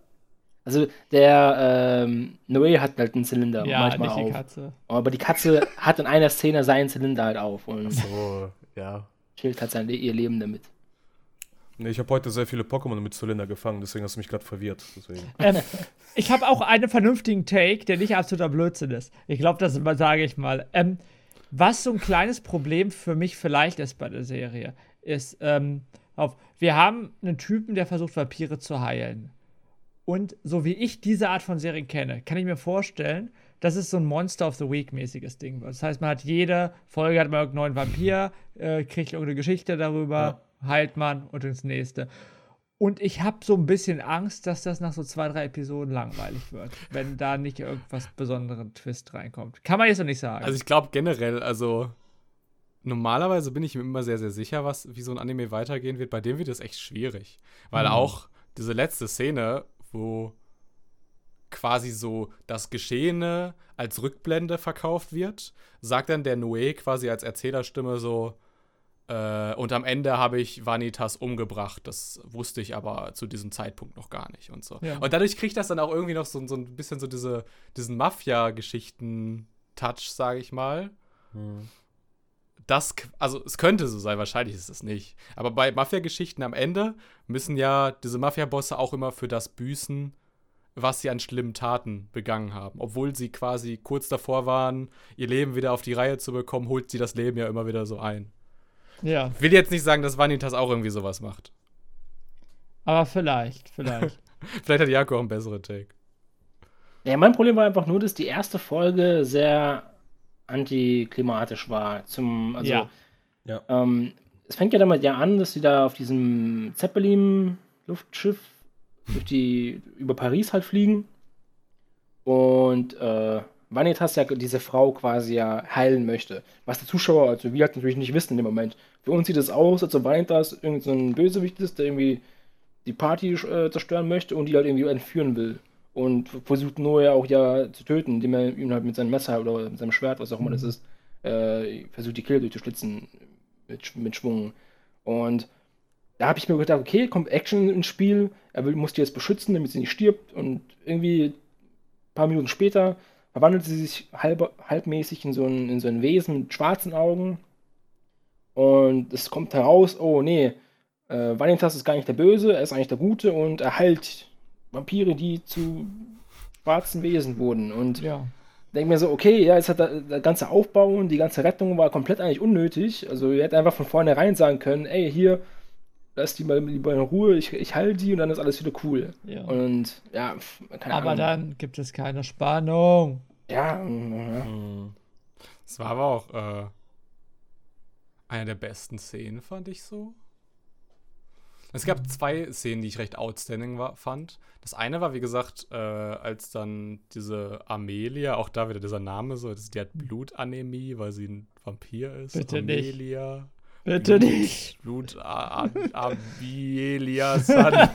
Also der ähm, Noé hat halt einen Zylinder Ja, manchmal nicht die auf. Katze. Aber die Katze hat in einer Szene seinen Zylinder halt auf und So, ja. chillt halt sein, ihr Leben damit. Nee, ich habe heute sehr viele Pokémon mit Zylinder gefangen, deswegen hast du mich gerade verwirrt. Ähm, ich habe auch einen vernünftigen Take, der nicht absoluter Blödsinn ist. Ich glaube, das sage ich mal. Ähm, was so ein kleines Problem für mich vielleicht ist bei der Serie, ist, ähm, auf, wir haben einen Typen, der versucht, Vampire zu heilen. Und so wie ich diese Art von Serien kenne, kann ich mir vorstellen, dass es so ein Monster of the Week mäßiges Ding wird. Das heißt, man hat jede Folge hat man irgendeinen neuen Vampir, äh, kriegt irgendeine Geschichte darüber, heilt man und ins nächste. Und ich habe so ein bisschen Angst, dass das nach so zwei, drei Episoden langweilig wird, wenn da nicht irgendwas besonderen Twist reinkommt. Kann man jetzt noch nicht sagen. Also ich glaube generell, also normalerweise bin ich mir immer sehr, sehr sicher, was, wie so ein Anime weitergehen wird. Bei dem wird es echt schwierig. Weil Mhm. auch diese letzte Szene, wo quasi so das Geschehene als Rückblende verkauft wird, sagt dann der Noé quasi als Erzählerstimme so, äh, und am Ende habe ich Vanitas umgebracht. Das wusste ich aber zu diesem Zeitpunkt noch gar nicht und so. Ja. Und dadurch kriegt das dann auch irgendwie noch so, so ein bisschen so diese, diesen Mafia-Geschichten-Touch, sage ich mal. Das, k- also es könnte so sein, wahrscheinlich ist es nicht. Aber bei Mafia-Geschichten am Ende müssen ja diese Mafia-Bosse auch immer für das büßen, was sie an schlimmen Taten begangen haben. Obwohl sie quasi kurz davor waren, ihr Leben wieder auf die Reihe zu bekommen, holt sie das Leben ja immer wieder so ein. Ja, Ich will jetzt nicht sagen, dass Vanitas auch irgendwie sowas macht. aber vielleicht, vielleicht. Vielleicht hat Jakob auch einen besseren Take. Ja, mein Problem war einfach nur, dass die erste Folge sehr antiklimatisch war. Zum, also, Ja. Ja. ähm, es fängt ja damit ja an, dass sie da auf diesem Zeppelin-Luftschiff durch die, über Paris halt fliegen. Und äh, Vanitas ja diese Frau quasi ja heilen möchte. Was der Zuschauer, also wir halt natürlich nicht wissen in dem Moment. Für uns sieht es aus, als ob Vanitas irgendein so ein Bösewicht ist, der irgendwie die Party äh, zerstören möchte und die halt irgendwie entführen will. Und versucht Noah auch ja zu töten, indem er ihn halt mit seinem Messer oder mit seinem Schwert, was auch immer das ist, äh, versucht die Kehle durchzuschlitzen mit, mit Schwung. Und da habe ich mir gedacht, okay, kommt Action ins Spiel, er will, muss die jetzt beschützen, damit sie nicht stirbt. Und irgendwie ein paar Minuten später verwandelt sie sich halb, halbmäßig in so, ein, in so ein Wesen mit schwarzen Augen. Und es kommt heraus, oh nee, äh, Vanitas ist gar nicht der Böse, er ist eigentlich der Gute und er heilt Vampire, die zu schwarzen Wesen wurden. Und ja. denke mir so, okay, ja, jetzt hat der, der ganze Aufbau und die ganze Rettung war komplett eigentlich unnötig. Also ihr hättet einfach von vornherein sagen können, ey, hier, lass die mal lieber in Ruhe, ich, ich halte die und dann ist alles wieder cool. Ja. Und ja, keine Aber Ahnung. dann gibt es keine Spannung. Ja, mm, ja. Hm. Das war aber auch äh, eine der besten Szenen, fand ich so. Es gab zwei Szenen, die ich recht outstanding war, fand. Das eine war, wie gesagt, äh, als dann diese Amelia, auch da wieder dieser Name so, die hat Blutanämie, weil sie ein Vampir ist. Bitte nicht. Bitte Blut, nicht. Blut, A- A- Amelia San.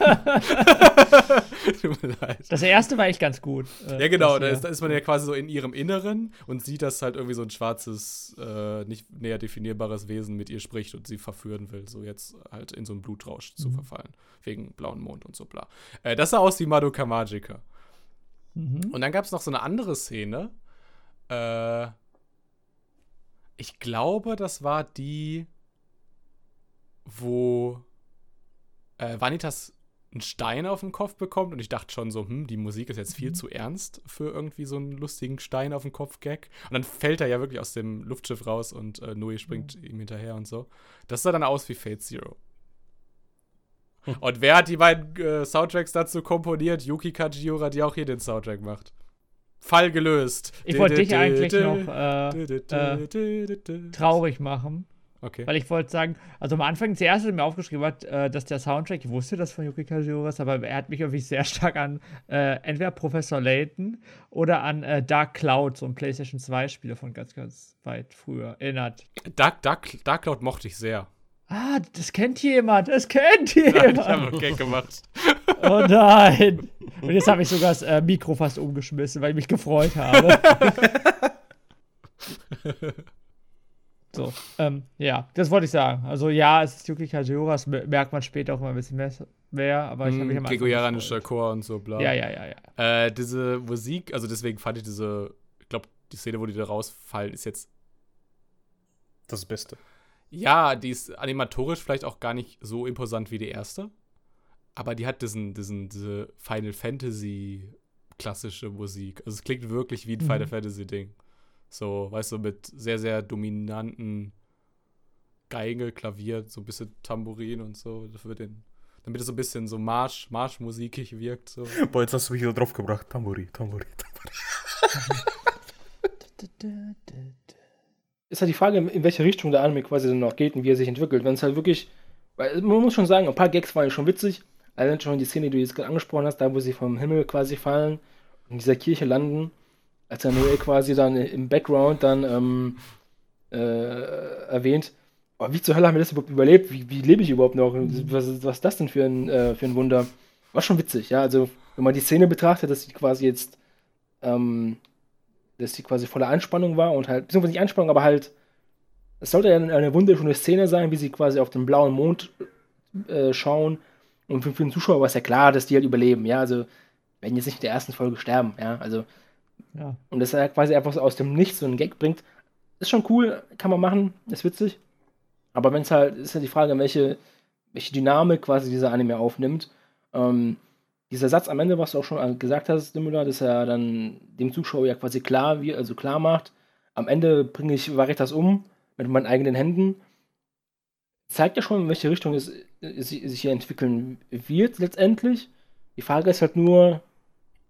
Tut mir leid. Das erste war echt ganz gut. äh, Ja, genau, da ist, da ist man ja quasi so in ihrem Inneren und sieht, dass halt irgendwie so ein schwarzes, äh, nicht näher definierbares Wesen mit ihr spricht und sie verführen will, so jetzt halt in so einen Blutrausch zu verfallen. Wegen blauen Mond und so bla. Äh, das sah aus wie Madoka Magica. Mhm. Und dann gab es noch so eine andere Szene. Äh, ich glaube, das war die, wo äh, Vanitas einen Stein auf den Kopf bekommt und ich dachte schon so, hm, die Musik ist jetzt viel zu ernst für irgendwie so einen lustigen Stein auf den Kopf-Gag. Und dann fällt er ja wirklich aus dem Luftschiff raus und äh, Noe springt ihm hinterher und so. Das sah dann aus wie Fate Zero. Und wer hat die beiden äh, Soundtracks dazu komponiert? Yuki Kajiura, die auch hier den Soundtrack macht. Fall gelöst. Ich wollte dich eigentlich noch äh, äh, traurig machen, Okay. weil ich wollte sagen, also am Anfang, erste, was mir aufgeschrieben hat, äh, dass der Soundtrack, ich wusste das von Yuki Kajiura ist, aber er hat mich irgendwie sehr stark an äh, entweder Professor Layton oder an äh, Dark Cloud, so ein PlayStation 2 Spiele von ganz, ganz weit früher erinnert. Dark, Dark, Dark Cloud mochte ich sehr. Ah, das kennt jemand, das kennt ich habe jemand. einen Gag gemacht. Oh nein. Und jetzt habe ich sogar das äh, Mikro fast umgeschmissen, weil ich mich gefreut habe. so, ähm, ja, das wollte ich sagen. Also ja, es ist Yuki Kajiura, das me- merkt man später auch immer ein bisschen mehr, mehr aber ich habe mich am Anfang Gregorianischer. Chor und so, bla. Ja, ja, ja, ja. Äh, diese Musik, also deswegen fand ich diese, ich glaube, die Szene, wo die da rausfallen, ist jetzt, Das Beste. ja, die ist animatorisch vielleicht auch gar nicht so imposant wie die erste. Aber die hat diesen, diesen, diese Final Fantasy klassische Musik. Also es klingt wirklich wie ein Mhm. Final Fantasy Ding. So, weißt du, mit sehr, sehr dominanten Geige, Klavier, so ein bisschen Tambourin und so. Das wird den, damit es so ein bisschen so Marsch, Marschmusikig wirkt. So. Boah, jetzt hast du mich wieder drauf gebracht. Tamburi, Tamburi, Tamburi. ist halt die Frage, in welche Richtung der Anime quasi dann noch geht und wie er sich entwickelt. Wenn es halt wirklich, weil man muss schon sagen, ein paar Gags waren ja schon witzig. Allein schon die Szene, die du jetzt gerade angesprochen hast, da wo sie vom Himmel quasi fallen und in dieser Kirche landen, als der Noel quasi dann im Background dann ähm, äh, erwähnt, oh, wie zur Hölle haben wir das überhaupt überlebt? Wie, wie lebe ich überhaupt noch? Was, was ist das denn für ein, äh, für ein Wunder? War schon witzig, ja. Also, wenn man die Szene betrachtet, dass sie quasi jetzt, ähm, dass die quasi voller Anspannung war und halt, beziehungsweise nicht Anspannung, aber halt, es sollte ja eine wunderschöne Szene sein, wie sie quasi auf den blauen Mond äh, schauen. Und für, für den Zuschauer war es ja klar, dass die halt überleben, ja. Also, werden jetzt nicht in der ersten Folge sterben, ja. Also, ja. und dass er quasi einfach so aus dem Nichts so einen Gag bringt, ist schon cool, kann man machen, ist witzig. Aber wenn es halt, ist ja die Frage, welche, welche Dynamik quasi dieser Anime aufnimmt. Ähm, dieser Satz am Ende, was du auch schon gesagt hast, Dimula, dass er dann dem Zuschauer ja quasi klar, wie, also klar macht, am Ende bringe ich Varitas um mit meinen eigenen Händen, zeigt ja schon, in welche Richtung es, es sich hier entwickeln wird letztendlich. Die Frage ist halt nur,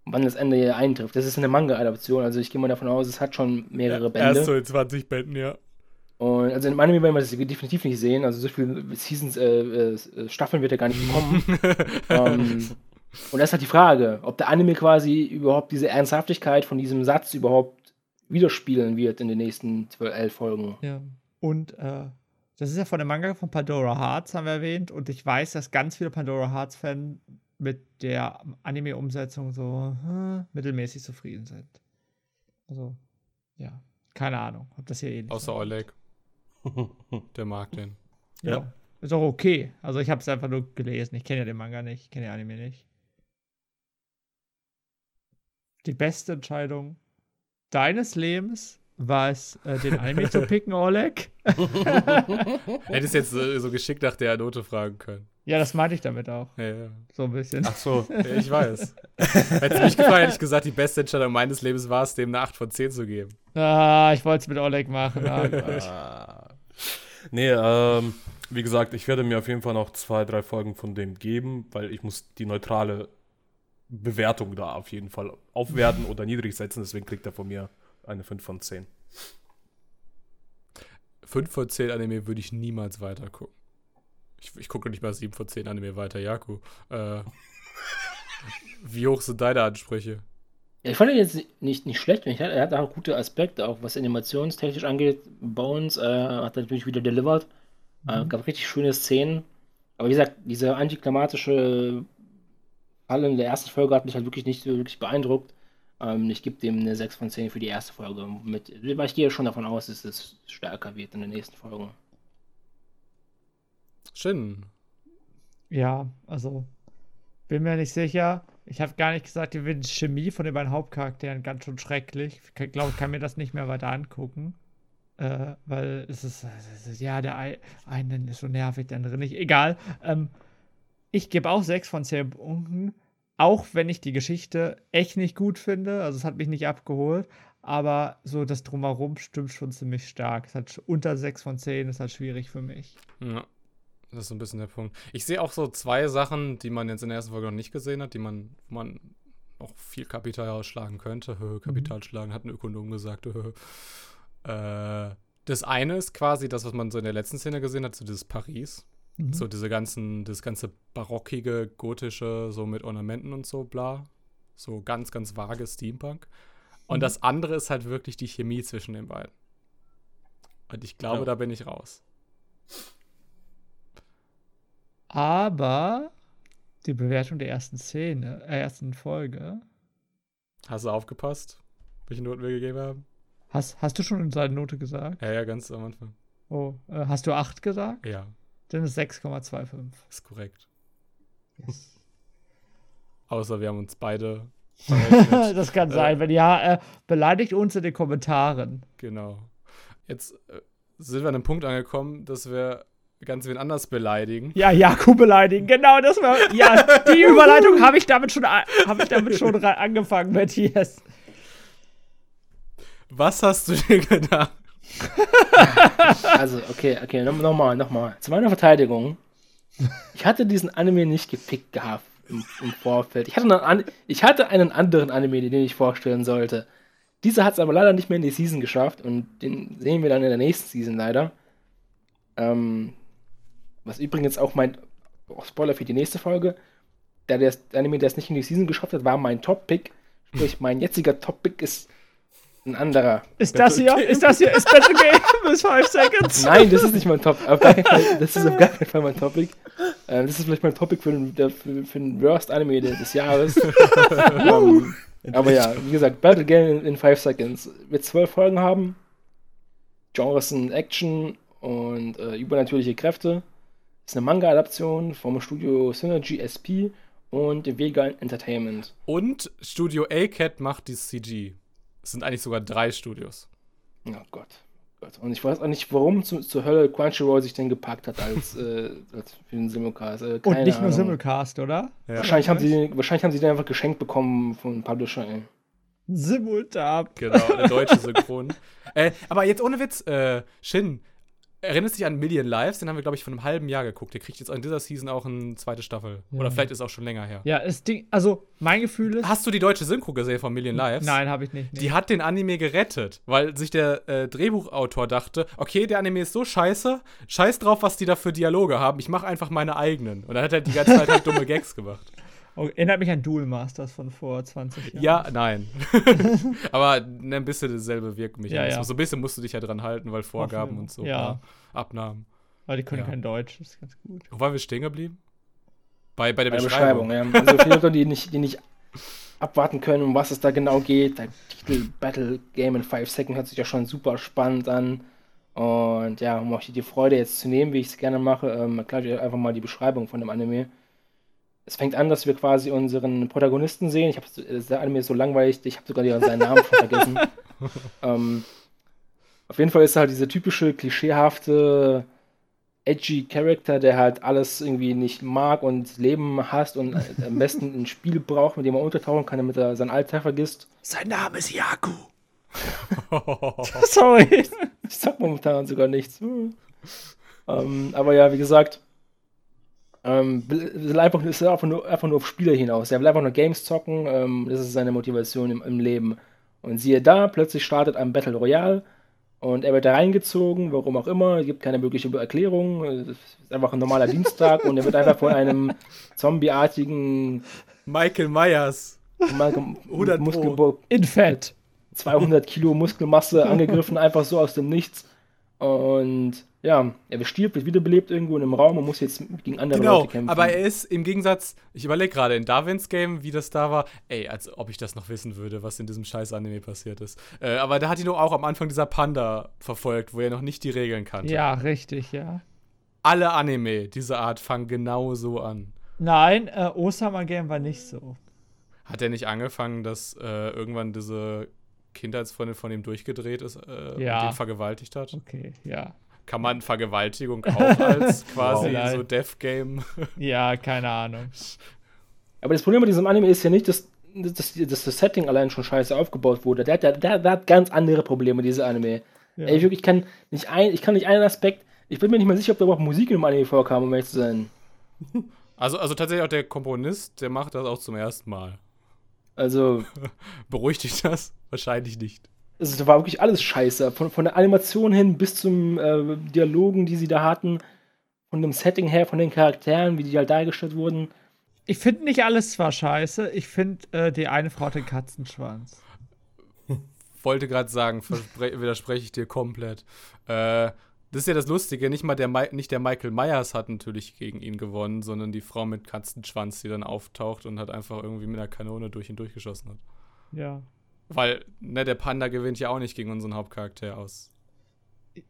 wann das Ende hier eintrifft. Das ist eine Manga-Adaption, also ich gehe mal davon aus, es hat schon mehrere Bände. Erst so in 20 Bänden, ja. Und also im Anime werden wir das definitiv nicht sehen. Also so viele Seasons, äh, äh, Staffeln wird er gar nicht bekommen. ähm, und das ist halt die Frage, ob der Anime quasi überhaupt diese Ernsthaftigkeit von diesem Satz überhaupt widerspiegeln wird in den nächsten 12, 11 Folgen. ja. Und äh, das ist ja von dem Manga von Pandora Hearts, haben wir erwähnt. Und ich weiß, dass ganz viele Pandora Hearts-Fans mit der Anime-Umsetzung so äh, mittelmäßig zufrieden sind. Also, ja, keine Ahnung, ob das hier ähnlich Außer sein Oleg. Der mag den. Ja. Ja. Ist auch okay. Also ich habe es einfach nur gelesen. Ich kenne ja den Manga nicht, ich kenne den Anime nicht. Die beste Entscheidung deines Lebens war es, äh, den Anime zu picken, Oleg. Hättest jetzt äh, so geschickt nach der Note fragen können. Ja, das meinte ich damit auch. Ja, ja. So ein bisschen. Ach so. Ich weiß. Hätte mich gefragt, hätte ich gesagt, die beste Entscheidung meines Lebens war es, dem eine 8 von 10 zu geben. Ah, ich wollte es mit Oleg machen. Ah. Nee, ähm, wie gesagt, ich werde mir auf jeden Fall noch zwei, drei Folgen von dem geben, weil ich muss die neutrale Bewertung da auf jeden Fall aufwerten oder niedrig setzen, deswegen kriegt er von mir eine 5 von 10. 5 von 10 Anime würde ich niemals weiter gucken. Ich, ich gucke nicht mal 7 von 10 Anime weiter, Jaku. Äh, wie hoch sind deine Ansprüche? Ja, ich fand ihn jetzt nicht, nicht schlecht. Ich- Er hat auch gute Aspekte, auch was animationstechnisch angeht. Bones äh, hat natürlich wieder delivered. Äh, gab richtig schöne Szenen. Aber wie gesagt, diese antiklimatische Falle in der ersten Folge hat mich halt wirklich nicht wirklich beeindruckt. Ähm, ich gebe dem eine 6 von 10 für die erste Folge. Mit, weil ich gehe schon davon aus, dass es stärker wird in den nächsten Folgen. Shin. Ja, also bin mir nicht sicher. Ich habe gar nicht gesagt, die Chemie von den beiden Hauptcharakteren ganz schön schrecklich. Ich glaube, ich kann mir das nicht mehr weiter angucken. Äh, weil es ist, es ist, ja, der ei- eine ist so nervig, der andere nicht. Egal. Ähm, ich gebe auch 6 von 10 Punkten. Auch wenn ich die Geschichte echt nicht gut finde. Also es hat mich nicht abgeholt. Aber so das Drumherum stimmt schon ziemlich stark. Es hat unter 6 von 10 ist halt schwierig für mich. Ja, das ist so ein bisschen der Punkt. Ich sehe auch so zwei Sachen, die man jetzt in der ersten Folge noch nicht gesehen hat, die man, wo man auch viel Kapital ausschlagen könnte. Kapital schlagen, hat ein Ökonom gesagt. Äh, das eine ist quasi das, was man so in der letzten Szene gesehen hat, so dieses Paris. Mhm. So diese ganzen, das ganze barockige, gotische, so mit Ornamenten und so, bla. So ganz, ganz vage Steampunk. Und Mhm. das andere ist halt wirklich die Chemie zwischen den beiden. Und ich glaube, Ja. da bin ich raus. Aber die Bewertung der ersten Szene, äh, ersten Folge. Hast du aufgepasst, welche Noten wir gegeben haben? Hast, hast du schon seine Note gesagt? Ja, ja, ganz am Anfang. Oh, äh, hast du 8 gesagt? Ja, Dann ist 6,25. ist korrekt. Außer wir haben uns beide das kann sein. Wenn ja, äh, beleidigt uns in den Kommentaren. genau. Jetzt äh, sind wir an einem Punkt angekommen, dass wir ganz wen anders beleidigen. Ja, Jakub beleidigen. Genau, das war. Ja, die Überleitung habe ich damit schon, a- hab ich damit schon angefangen, Matthias. Was hast du dir gedacht? Also, okay, okay, nochmal, nochmal. Noch mal. Zu meiner Verteidigung. Ich hatte diesen Anime nicht gepickt gehabt im, im Vorfeld. Ich hatte, einen, ich hatte einen anderen Anime, den ich vorstellen sollte. Dieser hat es aber leider nicht mehr in die Season geschafft und den sehen wir dann in der nächsten Season leider. Ähm, was übrigens auch mein auch Spoiler für die nächste Folge. Da der Anime, der es nicht in die Season geschafft hat, war mein Top-Pick. Sprich, mein jetziger Top-Pick ist ein anderer. Ist das hier? Ist das hier? Ist Battle Game bis 5 Seconds? Nein, das ist nicht mein Top. Auf gar Fall, das ist auf gar keinen Fall mein Topic. Ähm, das ist vielleicht mein Topic für den, für, für den Worst Anime des, Jahres. ähm, aber ja, wie gesagt, Battle Game in 5 Seconds. Wird zwölf Folgen haben. Genres sind Action und äh, übernatürliche Kräfte. Ist eine Manga-Adaption vom Studio Synergy SP und Vega Entertainment. Und Studio A-Cat macht die CG. Es sind eigentlich sogar drei Studios. Oh Gott. Gott. Und ich weiß auch nicht, warum zu, zur Hölle Crunchyroll sich denn gepackt hat als, äh, als für den Simulcast. Äh, Und nicht nur Ahnung. Simulcast, oder? Ja. Wahrscheinlich haben, sie, den- wahrscheinlich haben sie den einfach geschenkt bekommen von Publisher. Ey. Simultab. Genau, eine deutsche Synchron. äh, aber jetzt ohne Witz, äh, Shin, erinnerst dich an Million Lives? Den haben wir, glaube ich, vor einem halben Jahr geguckt. Der kriegt jetzt in dieser Season auch eine zweite Staffel. Oder Ja. vielleicht ist auch schon länger her. Ja, es Ding, also mein Gefühl ist. Hast du die deutsche Synchro gesehen von Million Lives? Nein, habe ich nicht. Nee. Die hat den Anime gerettet, weil sich der äh, Drehbuchautor dachte, okay, der Anime ist so scheiße, scheiß drauf, was die da für Dialoge haben, ich mache einfach meine eigenen. Und dann hat er die ganze Zeit halt dumme Gags gemacht. Oh, erinnert mich an Duel Masters von vor 20 Jahren. Ja, nein. Aber ne, ein bisschen dasselbe Wirkmechanismus. Ja, ja. So ein bisschen musst du dich ja dran halten, weil Vorgaben und so. Ja. Abnahmen. Weil die können Ja. kein Deutsch, das ist ganz gut. Wo waren wir stehen geblieben? Bei, bei der Bei der Beschreibung. Beschreibung. Ja. Also für Leute, die nicht, die nicht abwarten können, um was es da genau geht. Der Titel Battle Game in 5 Seconds hört sich ja schon super spannend an. Und ja, um euch die Freude jetzt zu nehmen, wie ich es gerne mache, ähm, erkläre ich euch einfach mal die Beschreibung von dem Anime. Es fängt an, dass wir quasi unseren Protagonisten sehen. Ich habe der Anime ist so langweilig, ich habe sogar seinen Namen schon vergessen. ähm, auf jeden Fall ist er halt diese typische, klischeehafte edgy Charakter, der halt alles irgendwie nicht mag und Leben hasst und am besten ein Spiel braucht, mit dem er untertauchen kann, damit er sein Alter vergisst. Sein Name ist Yaku. Sorry. Ich sag momentan sogar nichts. Hm. Ähm, aber ja, wie gesagt, ähm, will einfach, ist einfach, nur, einfach nur auf Spieler hinaus. Er will einfach nur Games zocken. Ähm, das ist seine Motivation im, im Leben. Und siehe da, plötzlich startet ein Battle Royale und er wird da reingezogen, warum auch immer. Es gibt keine mögliche Erklärung. Es ist einfach ein normaler Dienstag und er wird einfach von einem zombieartigen Michael Myers. 100 Pro. Muskelbo In Fett. 200 Kilo Muskelmasse angegriffen, einfach so aus dem Nichts. Und ja, er stirbt, wird wiederbelebt irgendwo in einem Raum und muss jetzt gegen andere Genau, Leute kämpfen. aber er ist im Gegensatz, ich überlege gerade in Darwins Game, wie das da war, ey, als ob ich das noch wissen würde, was in diesem scheiß Anime passiert ist. Äh, aber da hat ihn doch auch am Anfang dieser Panda verfolgt, wo er noch nicht die Regeln kannte. Ja, richtig, ja. Alle Anime dieser Art fangen genau so an. Nein, äh, Osama Game war nicht so. Hat er nicht angefangen, dass äh, irgendwann diese Kindheitsfreundin von ihm durchgedreht ist äh, Ja. und ihn vergewaltigt hat? Okay, ja. Kann man Vergewaltigung auch als quasi Wow. so Death Game? Ja, keine Ahnung. Aber das Problem mit diesem Anime ist ja nicht, dass, dass, dass das Setting allein schon scheiße aufgebaut wurde. Der, hat- der, der, der hat ganz andere Probleme, dieser Anime. Ja. Ey, wirklich, ich kann nicht ein, ich kann nicht einen Aspekt. Ich bin mir nicht mal sicher, ob da überhaupt Musik in dem Anime vorkam, um ehrlich zu sein. Also, also tatsächlich auch der Komponist, der macht das auch zum ersten Mal. Also, Beruhigt dich das? Wahrscheinlich nicht. Es war wirklich alles scheiße. Von, von der Animation hin bis zum äh, Dialogen, die sie da hatten, von dem Setting her, von den Charakteren, wie die halt dargestellt wurden. Ich finde nicht alles zwar scheiße, ich finde, äh, die eine Frau hat den Katzenschwanz. Wollte gerade sagen, widerspreche ich dir komplett. Äh, das ist ja das Lustige, nicht mal der, nicht der Michael Myers hat natürlich gegen ihn gewonnen, sondern die Frau mit Katzenschwanz, die dann auftaucht und hat einfach irgendwie mit einer Kanone durch ihn durchgeschossen hat. Ja. Weil, ne, der Panda gewinnt ja auch nicht gegen unseren Hauptcharakter aus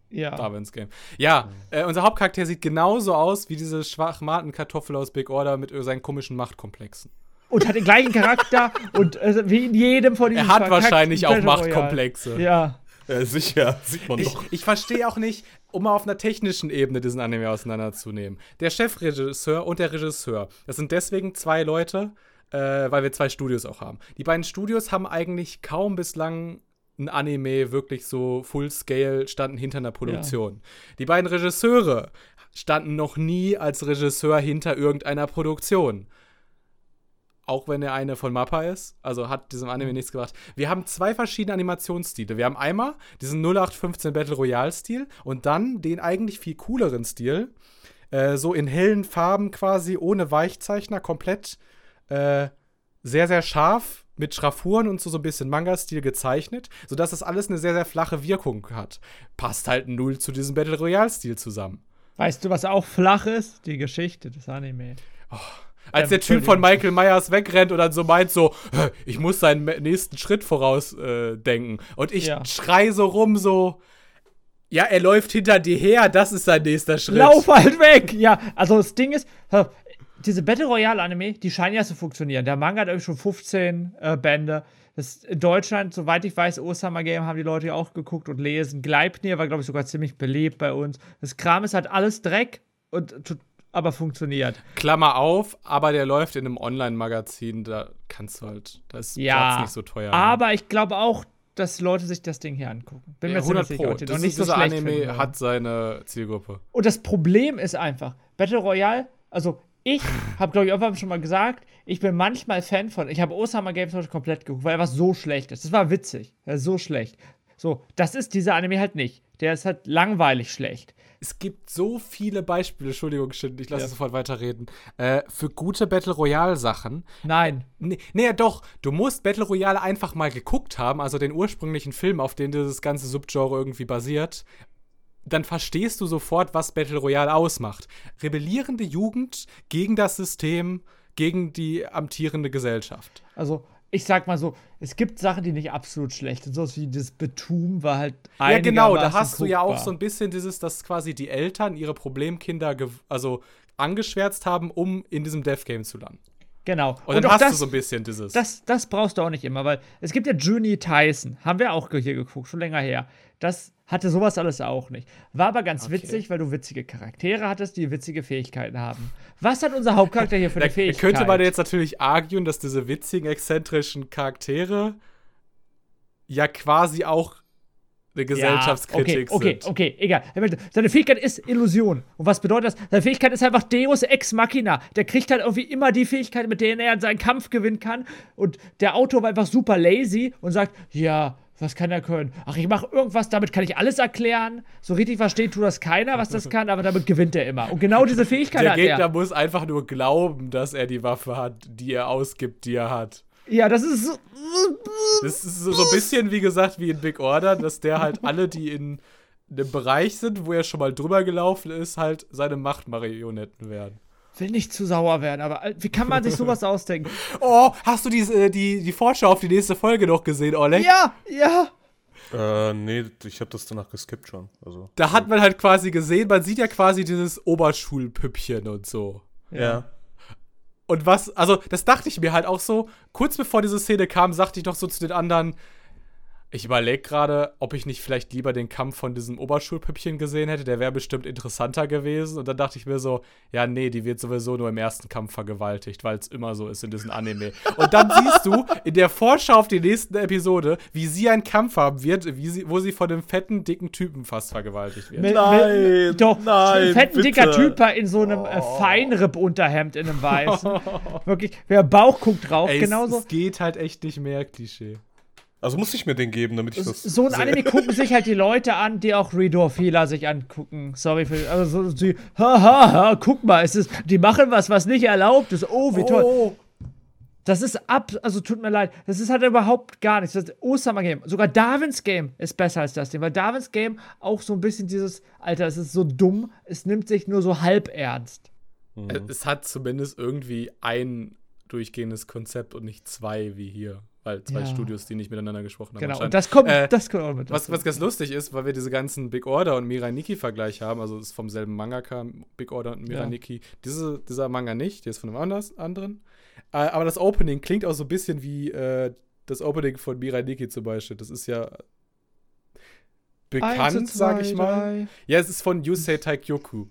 Ja. Darwins Game. Ja, äh, unser Hauptcharakter sieht genauso aus wie diese Schwachmatenkartoffel aus Big Order mit seinen komischen Machtkomplexen. Und hat den gleichen Charakter und äh, wie in jedem von diesen Er hat wahrscheinlich auch Battle Royale. Machtkomplexe. Ja. Ja, sicher, sieht man Ich, doch. ich verstehe auch nicht, um mal auf einer technischen Ebene diesen Anime auseinanderzunehmen. Der Chefregisseur und der Regisseur, das sind deswegen zwei Leute, äh, weil wir zwei Studios auch haben. Die beiden Studios haben eigentlich kaum bislang ein Anime wirklich so Full-Scale standen hinter einer Produktion. Die beiden Regisseure standen noch nie als Regisseur hinter irgendeiner Produktion. Auch wenn der eine von Mappa ist, also hat diesem Anime nichts gebracht. Wir haben zwei verschiedene Animationsstile. Wir haben einmal diesen 0815 Battle Royale Stil und dann den eigentlich viel cooleren Stil, äh, so in hellen Farben quasi, ohne Weichzeichner, komplett äh, sehr, sehr scharf mit Schraffuren und so, so ein bisschen Manga-Stil gezeichnet, sodass das alles eine sehr, sehr flache Wirkung hat. Passt halt null zu diesem Battle Royale-Stil zusammen. Weißt du, was auch flach ist? Die Geschichte des Anime. Als Ähm, der Typ von. Michael Myers wegrennt und dann so meint so, "Hä, ich muss seinen nächsten Schritt vorausdenken. Äh, und ich Ja. schrei so rum so, ja, er läuft hinter dir her, das ist sein nächster Schritt. Lauf halt weg! Ja, also das Ding ist, diese Battle Royale Anime, die scheinen ja zu funktionieren. Der Manga hat irgendwie schon 15 äh, Bände. Das in Deutschland, soweit ich weiß, Osama Game haben die Leute ja auch geguckt und lesen. Gleipnir war, glaube ich, sogar ziemlich beliebt bei uns. Das Kram ist halt alles Dreck und aber funktioniert. Klammer auf, aber der läuft in einem Online-Magazin, da kannst du halt, da ist Ja, Platz nicht so teuer. Aber ich glaube auch, dass Leute sich das Ding hier angucken. Bin ja, mir ziemlich 100 sicher. Pro. die Das nicht so schlecht Anime hat seine Zielgruppe. Und das Problem ist einfach, Battle Royale, also ich habe, glaube ich, irgendwann schon mal gesagt, ich bin manchmal Fan von, ich habe Osama Games heute komplett geguckt, weil er was so schlecht ist. Das war witzig. Er ist so schlecht. So, das ist dieser Anime halt nicht. Der ist halt langweilig schlecht. Es gibt so viele Beispiele, Entschuldigung, Shin, ich lasse Ja. sofort weiterreden, äh, für gute Battle Royale-Sachen. Nein. Nee, nee, ja doch. Du musst Battle Royale einfach mal geguckt haben, also den ursprünglichen Film, auf den dieses ganze Subgenre irgendwie basiert. Dann verstehst du sofort, was Battle Royale ausmacht. Rebellierende Jugend gegen das System, gegen die amtierende Gesellschaft. Also, ich sag mal so, es gibt Sachen, die nicht absolut schlecht sind. So wie das Betum war halt Ja, genau, da hast du ja auch so ein bisschen dieses, dass quasi die Eltern ihre Problemkinder also angeschwärzt haben, um in diesem Death Game zu landen. Genau. Und dann auch hast du das- so ein bisschen dieses. Das, das brauchst du auch nicht immer, weil es gibt ja Juni Tyson, haben wir auch hier geguckt, schon länger her. Das hatte sowas alles auch nicht. War aber ganz witzig, weil du witzige Charaktere hattest, die witzige Fähigkeiten haben. Was hat unser Hauptcharakter hier für da eine Fähigkeit? könnte man jetzt natürlich arguen, dass diese witzigen, exzentrischen Charaktere ja quasi auch eine Gesellschaftskritik ja, okay, sind. Okay, okay, egal. Seine Fähigkeit ist Illusion. Und was bedeutet das? Seine Fähigkeit ist einfach Deus Ex Machina. Der kriegt halt irgendwie immer die Fähigkeit, mit denen er seinen Kampf gewinnen kann. Und der Autor war einfach super lazy und sagt, ja, was kann er können? Ach, ich mache irgendwas, damit kann ich alles erklären. So richtig versteht tut das keiner, was das kann, aber damit gewinnt er immer. Und genau diese Fähigkeit Der hat Gegner er. muss einfach nur glauben, dass er die Waffe hat, die er ausgibt, die er hat. Ja, das ist so. Das ist so, so ein bisschen, wie gesagt, wie in Big Order, dass der halt alle, die in einem Bereich sind, wo er schon mal drüber gelaufen ist, halt seine Machtmarionetten werden. Will nicht zu sauer werden, aber äh, wie kann man sich sowas ausdenken? Oh, hast du die, äh, die, die Vorschau auf die nächste Folge noch gesehen, Oleg? Ja, ja. Äh, nee, ich habe das danach geskippt schon. Also, Da hat man halt quasi gesehen, man sieht ja quasi dieses Oberschulpüppchen und so. ja. Und was, also das dachte ich mir halt auch so, kurz bevor diese Szene kam, sagte ich noch so zu den anderen, ich überlege gerade, ob ich nicht vielleicht lieber den Kampf von diesem Oberschulpüppchen gesehen hätte, der wäre bestimmt interessanter gewesen. Und dann dachte ich mir so, ja, nee, die wird sowieso nur im ersten Kampf vergewaltigt, weil es immer so ist in diesem Anime. Und dann siehst du in der Vorschau auf die nächste Episode, wie sie einen Kampf haben wird, wie sie, wo sie von einem fetten, dicken Typen fast vergewaltigt wird. Mit, Nein, mit, doch, nein, ein fetten, bitte. dicker Typ in so einem äh, Feinripp-Unterhemd in einem weißen. Wirklich, wer Bauch guckt drauf, Ey, genauso. es, es geht halt echt nicht mehr, Klischee. Also muss ich mir den geben, damit ich das. So ein sehe. Anime gucken sich halt die Leute an, die auch Redor-Fehler sich angucken. Sorry für. Also so, die, haha, ha, guck mal, es ist, die machen was, was nicht erlaubt ist. Oh, wie toll. Das ist ab, also tut mir leid, das ist halt überhaupt gar nichts. Das Osama Game, sogar Darwins Game ist besser als das Ding, weil Darwins Game auch so ein bisschen dieses, Alter, es ist so dumm, es nimmt sich nur so halb ernst. Äh, Es hat zumindest irgendwie ein durchgehendes Konzept und nicht zwei wie hier. Weil zwei Ja. Studios, die nicht miteinander gesprochen haben. Genau, und das kommt, Äh, das kommt auch mit. Was, was ganz lustig ist, weil wir diese ganzen Big Order und Mirai Nikki-Vergleich haben, also ist vom selben Mangaka, Big Order und Mirai Ja. Nikki. Diese, dieser Manga nicht, der ist von einem anders, anderen. Äh, aber das Opening klingt auch so ein bisschen wie äh, das Opening von Mirai Nikki zum Beispiel. Das ist ja bekannt, Eins, sag ich mal. drei. Ja, es ist von Yusei Taikyoku.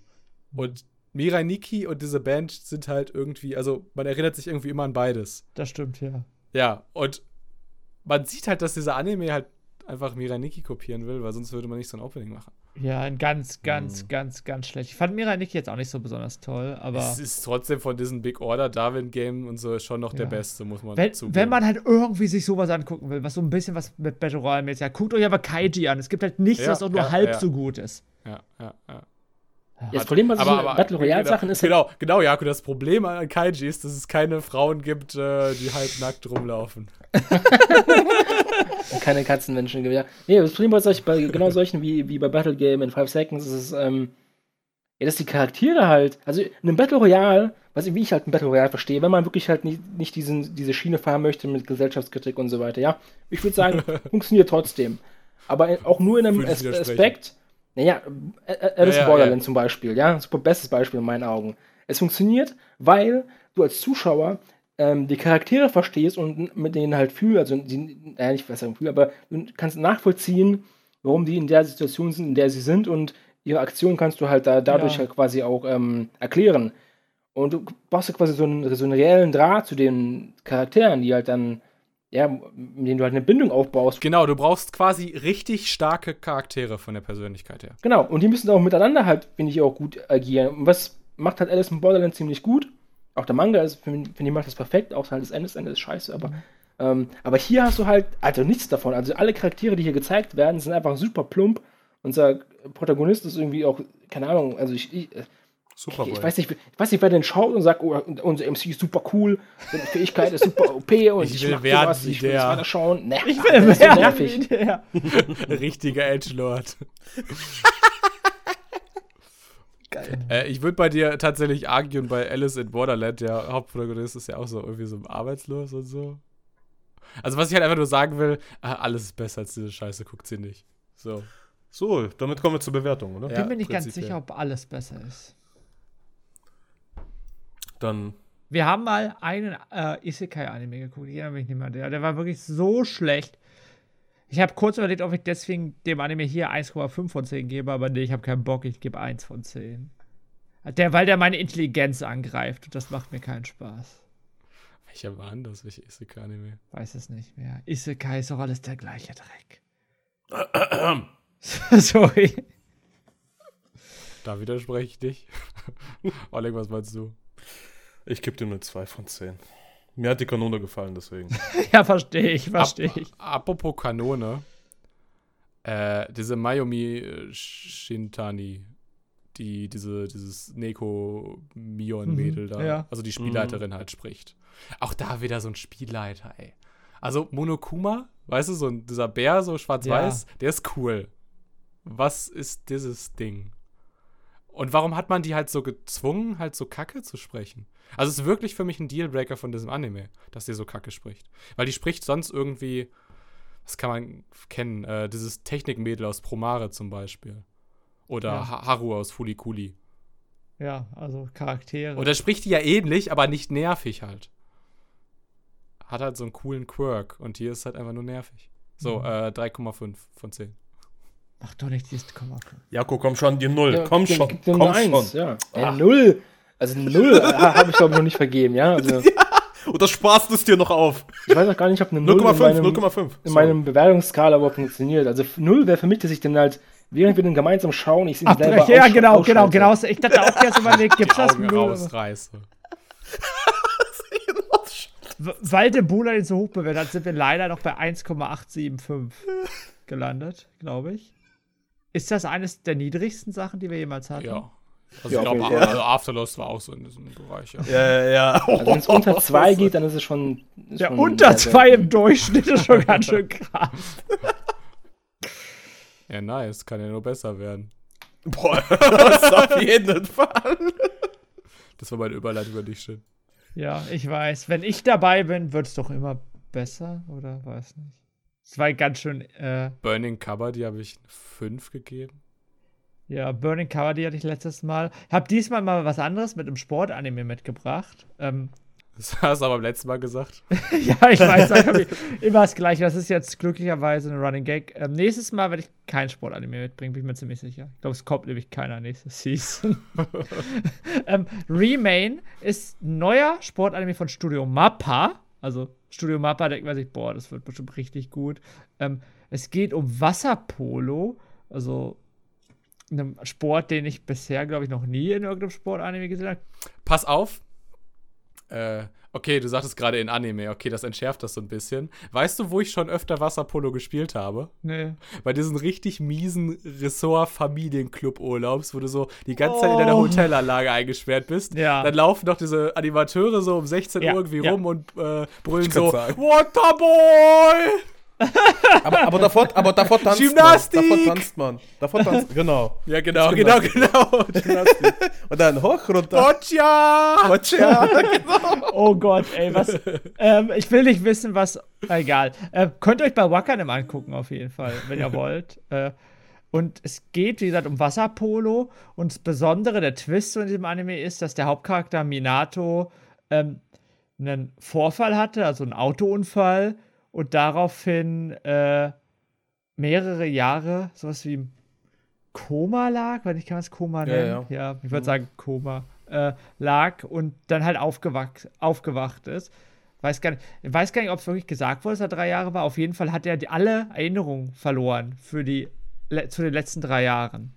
Und Mirai Nikki und diese Band sind halt irgendwie, also man erinnert sich irgendwie immer an beides. Das stimmt, ja. Ja, und man sieht halt, dass dieser Anime halt einfach Mirai Nikki kopieren will, weil sonst würde man nicht so ein Opening machen. Ja, ein ganz, ganz, Hm. ganz, ganz schlecht. Ich fand Mirai Nikki jetzt auch nicht so besonders toll, aber Es ist trotzdem von diesen Big Order Darwin Game und so schon noch der Ja. beste, muss man wenn, zugeben. wenn man halt irgendwie sich sowas angucken will, was so ein bisschen was mit Battle Royale mäßig hat, guckt euch aber Kaiji an. Es gibt halt nichts, Ja, was auch nur ja, halb ja. so gut ist. ja, ja, ja. Ja, das Problem bei so Battle Royale Sachen ist Genau, genau, Jakob, das Problem an Kaiji ist, dass es keine Frauen gibt, äh, die halbnackt rumlaufen. keine Katzenmenschen gibt. Ja. Nee, das Problem bei, solch, bei genau solchen wie, wie bei Battle Game in 5 Seconds ist es, ähm, ja, dass die Charaktere halt, also in einem Battle Royale, was ich, wie ich halt ein Battle Royale verstehe, wenn man wirklich halt nicht, nicht diesen, diese Schiene fahren möchte mit Gesellschaftskritik und so weiter, ja, ich würde sagen, funktioniert trotzdem. Aber auch nur in einem As. Aspekt, naja, Alice Ja, Borderland ja. zum Beispiel, ja, super bestes Beispiel in meinen Augen. Es funktioniert, weil du als Zuschauer ähm, die Charaktere verstehst und mit denen halt fühlst, also die, naja, nicht besser fühlst, aber du kannst nachvollziehen, warum die in der Situation sind, in der sie sind und ihre Aktion kannst du halt da, dadurch Ja. halt quasi auch ähm, erklären. Und du brauchst ja quasi so einen, so einen reellen Draht zu den Charakteren, die halt dann, ja, mit denen du halt eine Bindung aufbaust. Genau, du brauchst quasi richtig starke Charaktere von der Persönlichkeit her. Genau, und die müssen auch miteinander halt, finde ich, auch gut agieren. Und was macht halt Alice in Borderland ziemlich gut? Auch der Manga ist, finde find ich, macht das perfekt, auch halt das Ende, das Ende ist scheiße, aber, ähm, aber hier hast du halt, also nichts davon. Also alle Charaktere, die hier gezeigt werden, sind einfach super plump. Unser Protagonist ist irgendwie auch, keine Ahnung, also ich, ich, Superboy. ich weiß nicht, ich weiß nicht, wer den schaut und sagt, oh, unser MC ist super cool, seine Fähigkeit ist super OP und Ich ich, will werden sowas, ich will der. weiter schauen. Nee, Ich will das ist so nervig. wie der. Richtiger Edgelord. Äh, ich würde bei dir tatsächlich arguen, bei Alice in Borderland, der Hauptprotagonist ist ja auch so irgendwie so arbeitslos und so. Also, was ich halt einfach nur sagen will, äh, alles ist besser als diese Scheiße, guckt sie nicht. So. So, damit kommen wir zur Bewertung, oder? Ja, Bin mir nicht ganz sicher, ob alles besser ist. Dann Wir haben mal einen äh, Isekai-Anime geguckt. Ich erinnere mich nicht mehr. Der, der war wirklich so schlecht. Ich habe kurz überlegt, ob ich deswegen dem Anime hier 1,5 von 10 gebe, aber nee, ich habe keinen Bock. Ich gebe 1 von 10. Der, weil der meine Intelligenz angreift. Und das macht mir keinen Spaß. Welcher war denn das? Welcher Isekai-Anime? Weiß es nicht mehr. Isekai ist doch alles der gleiche Dreck. Sorry. Da widerspreche ich dich. Oleg, was meinst du? Ich gebe dem eine 2 von 10. Mir hat die Kanone gefallen, deswegen. ja, verstehe ich, verstehe ich. Apropos Kanone. Äh, diese Mayumi äh, Shintani, die diese, dieses Neko-Mion-Mädel Mhm, da, ja. also die Spielleiterin halt spricht. Auch da wieder so ein Spielleiter, ey. Also Monokuma, weißt du, so ein, dieser Bär, so schwarz-weiß, der ist cool. Was ist dieses Ding? Und warum hat man die halt so gezwungen, halt so kacke zu sprechen? Also es ist wirklich für mich ein Dealbreaker von diesem Anime, dass die so kacke spricht. Weil die spricht sonst irgendwie, das kann man kennen, äh, dieses Technikmädel aus Promare zum Beispiel. Oder Ja. Ha- Haru aus Fulikuli. Ja, also Charaktere. Und da spricht die ja ähnlich, aber nicht nervig halt. Hat halt so einen coolen Quirk und hier ist halt einfach nur nervig. So, Mhm. äh, 3,5 von 10. Mach doch nicht dieses Komma. Jako, komm schon, die Null. Ja, komm gib- schon. gib dir Komm eins, schon. Ja. Äh, null. Also null habe ich glaube ich noch nicht vergeben, ja. Also, Und das sparst du es dir noch auf. ich weiß auch gar nicht, ob eine Null in 0,5, meinem, 0,5. in meinem Bewertungsskala überhaupt funktioniert. Also null wäre für mich, dass ich dann halt, während wir den gemeinsam schauen, ich sie selber. Ja, genau, genau, ausschalte. genau. Ich dachte auch erst überlegt, gibt's das Augen Null? rausreiße. W- Weil der Bula den so hoch bewertet hat, sind wir leider noch bei 1,875 gelandet, glaube ich. Ist das eines der niedrigsten Sachen, die wir jemals hatten? Ja. Also Ja, ich glaube, Fall. also Afterlost war auch so in diesem Bereich, ja. Ja, ja, ja. Also wenn es unter zwei geht, dann ist es schon. Ist Ja, schon unter zwei im Durchschnitt ist schon ganz schön krass. Ja, nice. Kann ja nur besser werden. Boah, das auf jeden Fall. Das war meine Überleitung über dich, Shin. Ja, ich weiß. Wenn ich dabei bin, wird es doch immer besser, oder? Weiß nicht. Es war ganz schön, äh, Burning Cover, die habe ich 5 gegeben. ja, Burning Cover, die hatte ich letztes Mal. Hab diesmal mal was anderes mit einem Sportanime mitgebracht. Ähm, Das hast du aber beim letzten Mal gesagt. ja, ich weiß, ich immer das Gleiche. Das ist jetzt glücklicherweise ein Running Gag. Ähm, nächstes Mal werde ich kein Sportanime mitbringen, bin ich mir ziemlich sicher. Ich glaube, es kommt nämlich keiner nächstes Season. ähm, Remain ist ein neuer Sportanime von Studio Mappa. Also Studio Mappa denkt man sich, boah, das wird bestimmt richtig gut. Ähm, es geht um Wasserpolo, also einem Sport, den ich bisher, glaube ich, noch nie in irgendeinem Sportanime gesehen habe. Pass auf. Äh, okay, du sagtest gerade in Anime. Okay, das entschärft das so ein bisschen. Weißt du, wo ich schon öfter Wasserpolo gespielt habe? Nee. Bei diesen richtig miesen Ressort-Familienclub-Urlaubs, wo du so die ganze Zeit in deiner Oh. Hotelanlage eingesperrt bist. Ja. Dann laufen doch diese Animateure so um 16 Ja, Uhr irgendwie ja. rum und äh, brüllen so: sagen. Waterboy! Aber, aber, davor, aber davor tanzt Gymnastik! man. Davor tanzt man. Davor tanzt Genau. Ja, genau, genau, genau. Gymnastik. Und dann hoch, runter. Boccia! Ja, genau. Oh Gott, ey, was. ähm, ich will nicht wissen, was. Egal. Äh, könnt ihr euch bei Wakanim angucken, auf jeden Fall, wenn ihr wollt. Äh, und es geht, wie gesagt, um Wasserpolo. Und das Besondere, der Twist in diesem Anime ist, dass der Hauptcharakter Minato ähm, einen Vorfall hatte, also einen Autounfall. Und daraufhin äh, mehrere Jahre sowas wie im Koma lag, weil ich kann es Koma Ja, nennen. ja. Ja, ich würde sagen Koma äh, lag und dann halt aufgewacht, aufgewacht ist. Weiß gar nicht, weiß gar nicht, ob es wirklich gesagt wurde, dass er drei Jahre war. Auf jeden Fall hat er die, alle Erinnerungen verloren für die le- zu den letzten drei Jahren.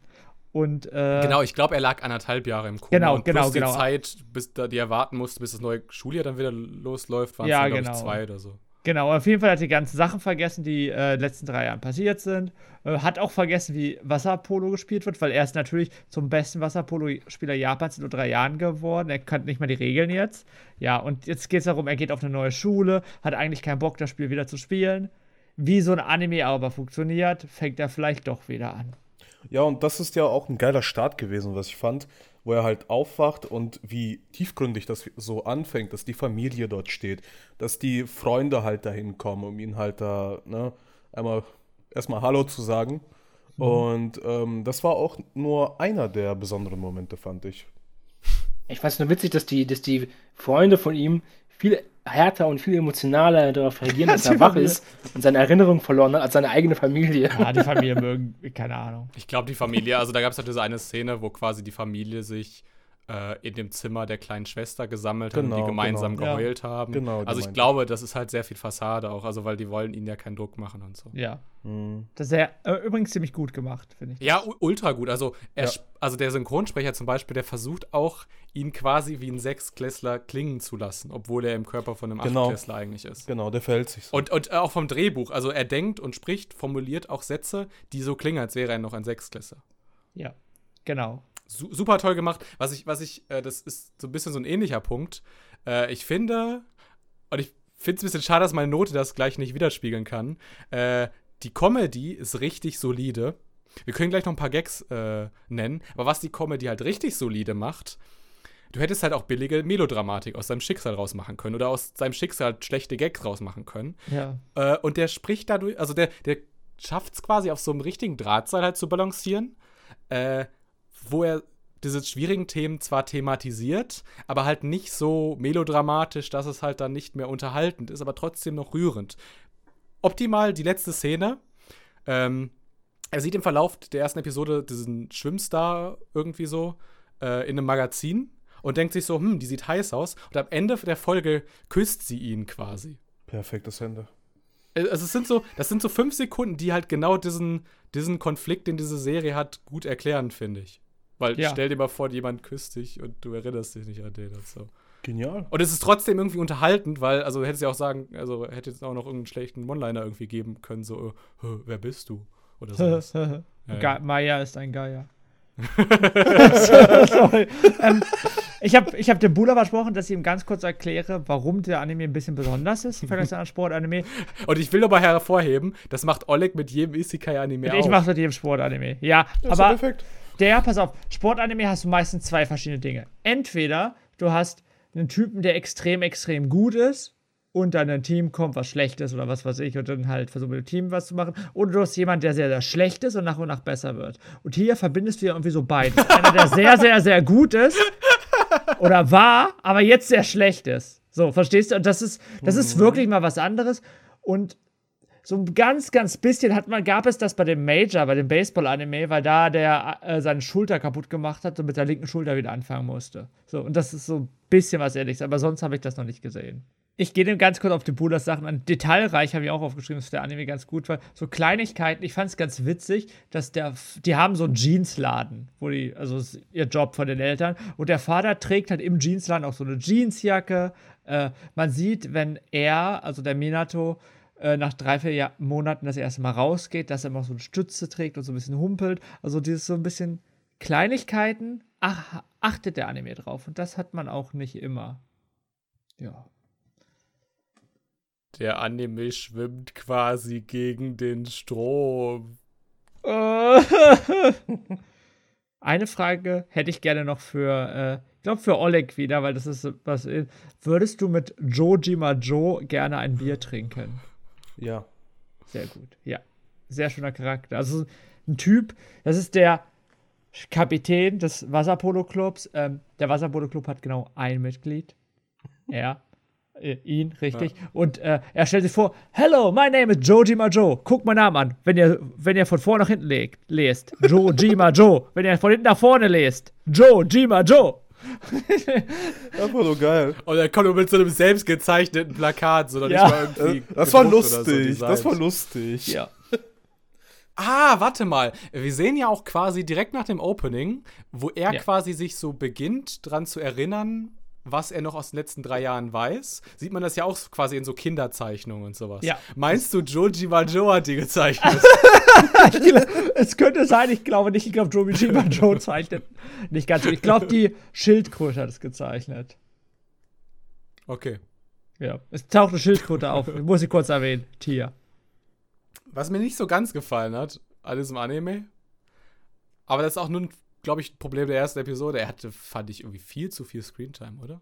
Und äh, Genau, ich glaube, er lag anderthalb Jahre im Koma. Genau, und genau, plus die genau. Zeit, bis da, die er warten musste, bis das neue Schuljahr dann wieder losläuft, waren es Ja, dann, glaube genau. ich, zwei oder so. Genau, auf jeden Fall hat er die ganzen Sachen vergessen, die äh, in den letzten drei Jahren passiert sind. Äh, hat auch vergessen, wie Wasserpolo gespielt wird, weil er ist natürlich zum besten Wasserpolo-Spieler Japans in nur drei Jahren geworden. Er kannte nicht mal die Regeln jetzt. Ja, und jetzt geht es darum, er geht auf eine neue Schule, hat eigentlich keinen Bock, das Spiel wieder zu spielen. Wie so ein Anime aber funktioniert, fängt er vielleicht doch wieder an. Ja, und das ist ja auch ein geiler Start gewesen, was ich fand, wo er halt aufwacht und wie tiefgründig das so anfängt, dass die Familie dort steht, dass die Freunde halt dahin kommen, um ihn halt da, ne, einmal erstmal Hallo zu sagen. Und ähm, das war auch nur einer der besonderen Momente, fand ich. Ich fand es nur witzig, dass die, dass die Freunde von ihm viel härter und viel emotionaler darauf reagieren, dass er wach ist und seine Erinnerung verloren hat, als seine eigene Familie. Ja, die Familie mögen, keine Ahnung. Ich glaube, die Familie, also da gab es halt diese eine Szene, wo quasi die Familie sich äh, in dem Zimmer der kleinen Schwester gesammelt Genau, die gemeinsam genau. geheult haben. Genau, also ich glaube, das ist halt sehr viel Fassade auch, also weil die wollen ihnen ja keinen Druck machen und so. Ja. Mhm. Das ist ja äh, übrigens ziemlich gut gemacht, finde ich. Ja, ultra gut. Also, er, Ja. sp- also der Synchronsprecher zum Beispiel, der versucht auch, ihn quasi wie ein Sechsklässler klingen zu lassen, obwohl er im Körper von einem Genau. Achtklässler eigentlich ist. Genau, der verhält sich so. Und, und auch vom Drehbuch, also er denkt und spricht, formuliert auch Sätze, die so klingen, als wäre er noch ein Sechsklässler. Ja. Genau. Su super toll gemacht. Was ich, was ich, äh, das ist so ein bisschen so ein ähnlicher Punkt. Äh, ich finde, und ich finde es ein bisschen schade, dass meine Note das gleich nicht widerspiegeln kann. Äh, die Comedy ist richtig solide. Wir können gleich noch ein paar Gags äh, nennen, aber was die Comedy halt richtig solide macht, du hättest halt auch billige Melodramatik aus seinem Schicksal rausmachen können oder aus seinem Schicksal schlechte Gags rausmachen können. Ja. Äh, und der spricht dadurch, also der, der schafft es quasi auf so einem richtigen Drahtseil halt zu balancieren, äh, wo er diese schwierigen Themen zwar thematisiert, aber halt nicht so melodramatisch, dass es halt dann nicht mehr unterhaltend ist, aber trotzdem noch rührend. Optimal die letzte Szene. Ähm, er sieht im Verlauf der ersten Episode diesen Schwimmstar irgendwie so äh, in einem Magazin und denkt sich so, hm, die sieht heiß aus. Und am Ende der Folge küsst sie ihn quasi. Perfektes Ende. Also es sind so, das sind so fünf Sekunden, die halt genau diesen, diesen Konflikt, den diese Serie hat, gut erklären, finde ich. Weil Ja. stell dir mal vor, jemand küsst dich und du erinnerst dich nicht an den und so. Genial. Und es ist trotzdem irgendwie unterhaltend, weil, also hättest ja auch sagen, also hätte jetzt auch noch irgendeinen schlechten One-Liner irgendwie geben können, so, äh, "Hä, wer bist du? Oder so. Ja, ja. Maya ist ein Geier. Sorry. ähm, ich habe ich hab dem Bula versprochen, dass ich ihm ganz kurz erkläre, warum der Anime ein bisschen besonders ist im Vergleich zu anderen Sportanime. Und ich will aber hervorheben, das macht Oleg mit jedem Isekai-Anime Ich auch. mache mit jedem Sportanime. Ja, ist aber doch perfekt. Der, pass auf, Sportanime hast du meistens zwei verschiedene Dinge. Entweder du hast einen Typen, der extrem, extrem gut ist und dann ein Team kommt, was schlecht ist oder was weiß ich und dann halt versucht mit dem Team was zu machen. Oder du hast jemanden, der sehr, sehr schlecht ist und nach und nach besser wird. Und hier verbindest du ja irgendwie so beides. Einer, der sehr, sehr, sehr gut ist oder war, aber jetzt sehr schlecht ist. So, verstehst du? Und das ist, das ist wirklich mal was anderes. Und so ein ganz, ganz bisschen hat man, gab es das bei dem Major, bei dem Baseball-Anime, weil da der äh, seine Schulter kaputt gemacht hat und mit der linken Schulter wieder anfangen musste. So, und das ist so ein bisschen was ähnliches, aber sonst habe ich das noch nicht gesehen. Ich gehe dem ganz kurz auf die Bulas Sachen an. Detailreich habe ich auch aufgeschrieben, dass der Anime ganz gut war. So Kleinigkeiten, ich fand es ganz witzig, dass der, die haben so einen Jeansladen, wo die, also ihr Job von den Eltern. Und der Vater trägt halt im Jeansladen auch so eine Jeansjacke. Äh, man sieht, wenn er, also der Minato, äh, nach drei, vier Jahr Monaten das erste Mal rausgeht, dass er immer so eine Stütze trägt und so ein bisschen humpelt. Also dieses so ein bisschen Kleinigkeiten, ach, achtet der Anime drauf. Und das hat man auch nicht immer. Ja. Der Anime schwimmt quasi gegen den Strom. Eine Frage hätte ich gerne noch für, äh, ich glaube für Oleg wieder, weil das ist was. äh, Würdest du mit Jojima Joe gerne ein Bier trinken? Ja. Sehr gut, ja. Sehr schöner Charakter. Also ein Typ, das ist der Kapitän des Wasserpolo-Clubs. Ähm, der Wasserpolo-Club hat genau ein Mitglied. Er. Äh, ihn, richtig. Und äh, er stellt sich vor: Hello, my name is Jojima Joe. Guckt meinen Namen an, wenn ihr, wenn ihr von vorne nach hinten legt, lest. Jojima Joe. Wenn ihr von hinten nach vorne lest. Jojima Joe. Einfach nur geil. Und er kommt nur mit so einem selbst gezeichneten Plakat, sondern Ja. nicht mal irgendwie. Äh, Das war oder so lustig. das war lustig. Ja. Ah, warte mal. Wir sehen ja auch quasi direkt nach dem Opening, wo er Ja. quasi sich so beginnt, dran zu erinnern, was er noch aus den letzten drei Jahren weiß. Sieht man das ja auch quasi in so Kinderzeichnungen und sowas. Ja. Meinst du, Joji Majo hat die gezeichnet? es könnte sein, ich glaube nicht. Ich glaube, Jojima Joe zeichnet nicht ganz so. Ich glaube, die Schildkröte hat es gezeichnet. okay. Ja, es taucht eine Schildkröte auf. Ich muss sie kurz erwähnen. Tier. Was mir nicht so ganz gefallen hat an diesem Anime, aber das ist auch nun, glaube ich, ein Problem der ersten Episode. Er hatte, fand ich, irgendwie viel zu viel Screentime, oder?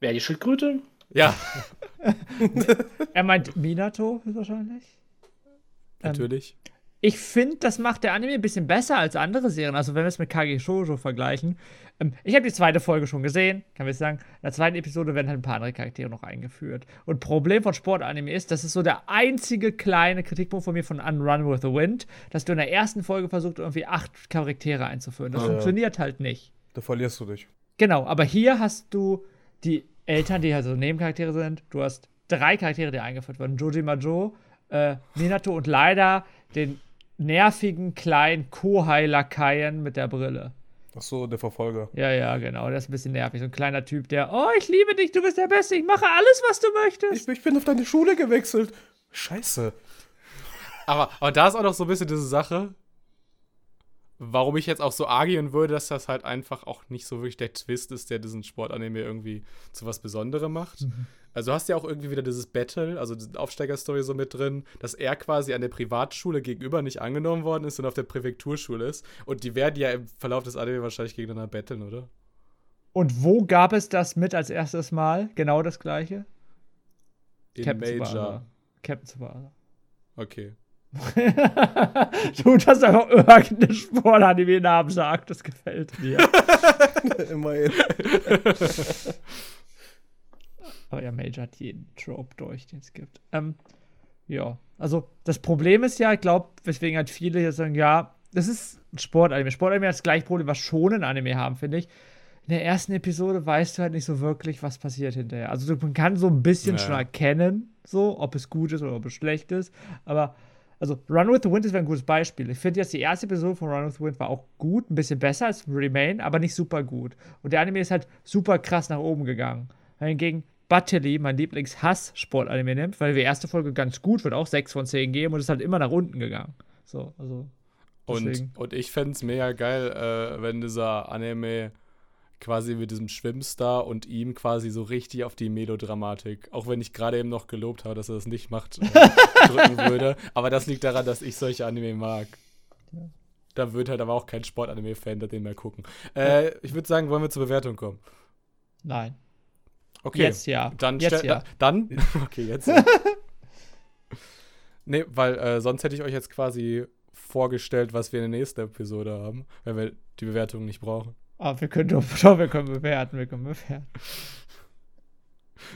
Wer die Schildkröte? Ja, Er meint Minato wahrscheinlich. Ähm, natürlich. Ich finde, das macht der Anime ein bisschen besser als andere Serien. Also, wenn wir es mit Kage Shoujo vergleichen. Ähm, ich habe die zweite Folge schon gesehen, kann ich sagen. In der zweiten Episode werden halt ein paar andere Charaktere noch eingeführt. Und Problem von Sportanime ist, das ist so der einzige kleine Kritikpunkt von mir von Unrun with the Wind, dass du in der ersten Folge versuchst, irgendwie acht Charaktere einzuführen. Das Ja. funktioniert halt nicht. Da verlierst du dich. Genau, aber hier hast du die Eltern, die halt so Nebencharaktere sind. Du hast drei Charaktere, die eingeführt werden. Joji Majo, äh, Minato und leider den nervigen kleinen Kohai-Lakaien mit der Brille. Ach so, der Verfolger. Ja, ja, genau. Der ist ein bisschen nervig. So ein kleiner Typ, der, oh, ich liebe dich, du bist der Beste, ich mache alles, was du möchtest. Ich, ich bin auf deine Schule gewechselt. Scheiße. Aber, aber da ist auch noch so ein bisschen diese Sache, warum ich jetzt auch so argieren würde, dass das halt einfach auch nicht so wirklich der Twist ist, der diesen Sportanime irgendwie zu was Besonderem macht. Also du hast ja auch irgendwie wieder dieses Battle, also diese Aufsteigerstory so mit drin, dass er quasi an der Privatschule gegenüber nicht angenommen worden ist und auf der Präfekturschule ist. Und die werden ja im Verlauf des Anime wahrscheinlich gegeneinander battlen, oder? Und wo gab es das mit als erstes Mal? Genau das gleiche? In Major. Tsubasa. Captain Tsubasa. Okay. du hast einfach irgendeinen Sportanime-Namen sagt, das gefällt mir. Immerhin. Aber ja, Major hat jeden Trope durch, den es gibt. Ähm, ja, also das Problem ist ja, ich glaube, weswegen halt viele hier sagen, ja, das ist ein Sportanime. Sportanime hat das gleiche Problem, was schon ein Anime haben, finde ich. In der ersten Episode weißt du halt nicht so wirklich, was passiert hinterher. Also man kann so ein bisschen Ja. schon erkennen, so, ob es gut ist oder ob es schlecht ist. Aber, also Run with the Wind ist ein gutes Beispiel. Ich finde jetzt die erste Episode von Run with the Wind war auch gut, ein bisschen besser als Remain, aber nicht super gut. Und der Anime ist halt super krass nach oben gegangen. Hingegen Butterly, mein Lieblings-Hass-Sport-Anime nimmt, weil die erste Folge ganz gut wird, auch 6 von 10 geben und ist halt immer nach unten gegangen. So, also. Und, Deswegen. und ich fände es mega geil, äh, wenn dieser Anime quasi mit diesem Schwimmstar und ihm quasi so richtig auf die Melodramatik, auch wenn ich gerade eben noch gelobt habe, dass er das nicht macht, äh, drücken würde. Aber das liegt daran, dass ich solche Anime mag. Da wird halt aber auch kein Sportanime-Fan da den mehr gucken. Äh, ich würde sagen, wollen wir zur Bewertung kommen. Nein. Okay. Jetzt ja. Dann, Jetzt ja. dann, okay, jetzt. ja. nee, weil äh, sonst hätte ich euch jetzt quasi vorgestellt, was wir in der nächsten Episode haben, weil wir die Bewertung nicht brauchen. Aber wir können doch, doch, wir können bewerten, wir können bewerten.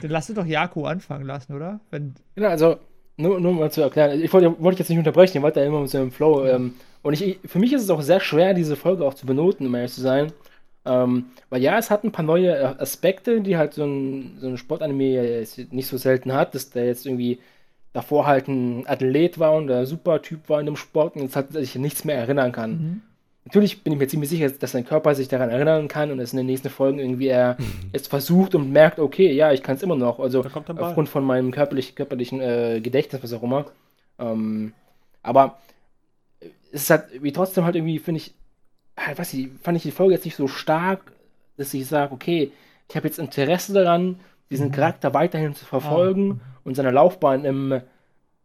Dann lass doch Jaku anfangen lassen, oder? Wenn, Genau, also, nur, nur mal zu erklären, ich wollte, wollte jetzt nicht unterbrechen, ihr wart da immer mit so einem Flow. Ähm, und ich, ich- für mich ist es auch sehr schwer, diese Folge auch zu benoten, um ehrlich zu sein. Ähm, weil ja, es hat ein paar neue äh, Aspekte, die halt so ein, so ein Sportanime jetzt nicht so selten hat, dass der jetzt irgendwie davor halt ein Athlet war und der super Typ war in dem Sport und jetzt hat er sich nichts mehr erinnern kann. Natürlich bin ich mir ziemlich sicher, dass sein Körper sich daran erinnern kann und es in den nächsten Folgen irgendwie er es versucht und merkt, okay, ja, ich kann es immer noch. Also aufgrund von meinem körperlich, körperlichen äh, Gedächtnis, was auch immer. Ähm, aber es ist halt wie trotzdem halt irgendwie, finde ich, weiß ich, fand ich die Folge jetzt nicht so stark, dass ich sage, okay, ich habe jetzt Interesse daran, diesen Charakter weiterhin zu verfolgen und seine Laufbahn im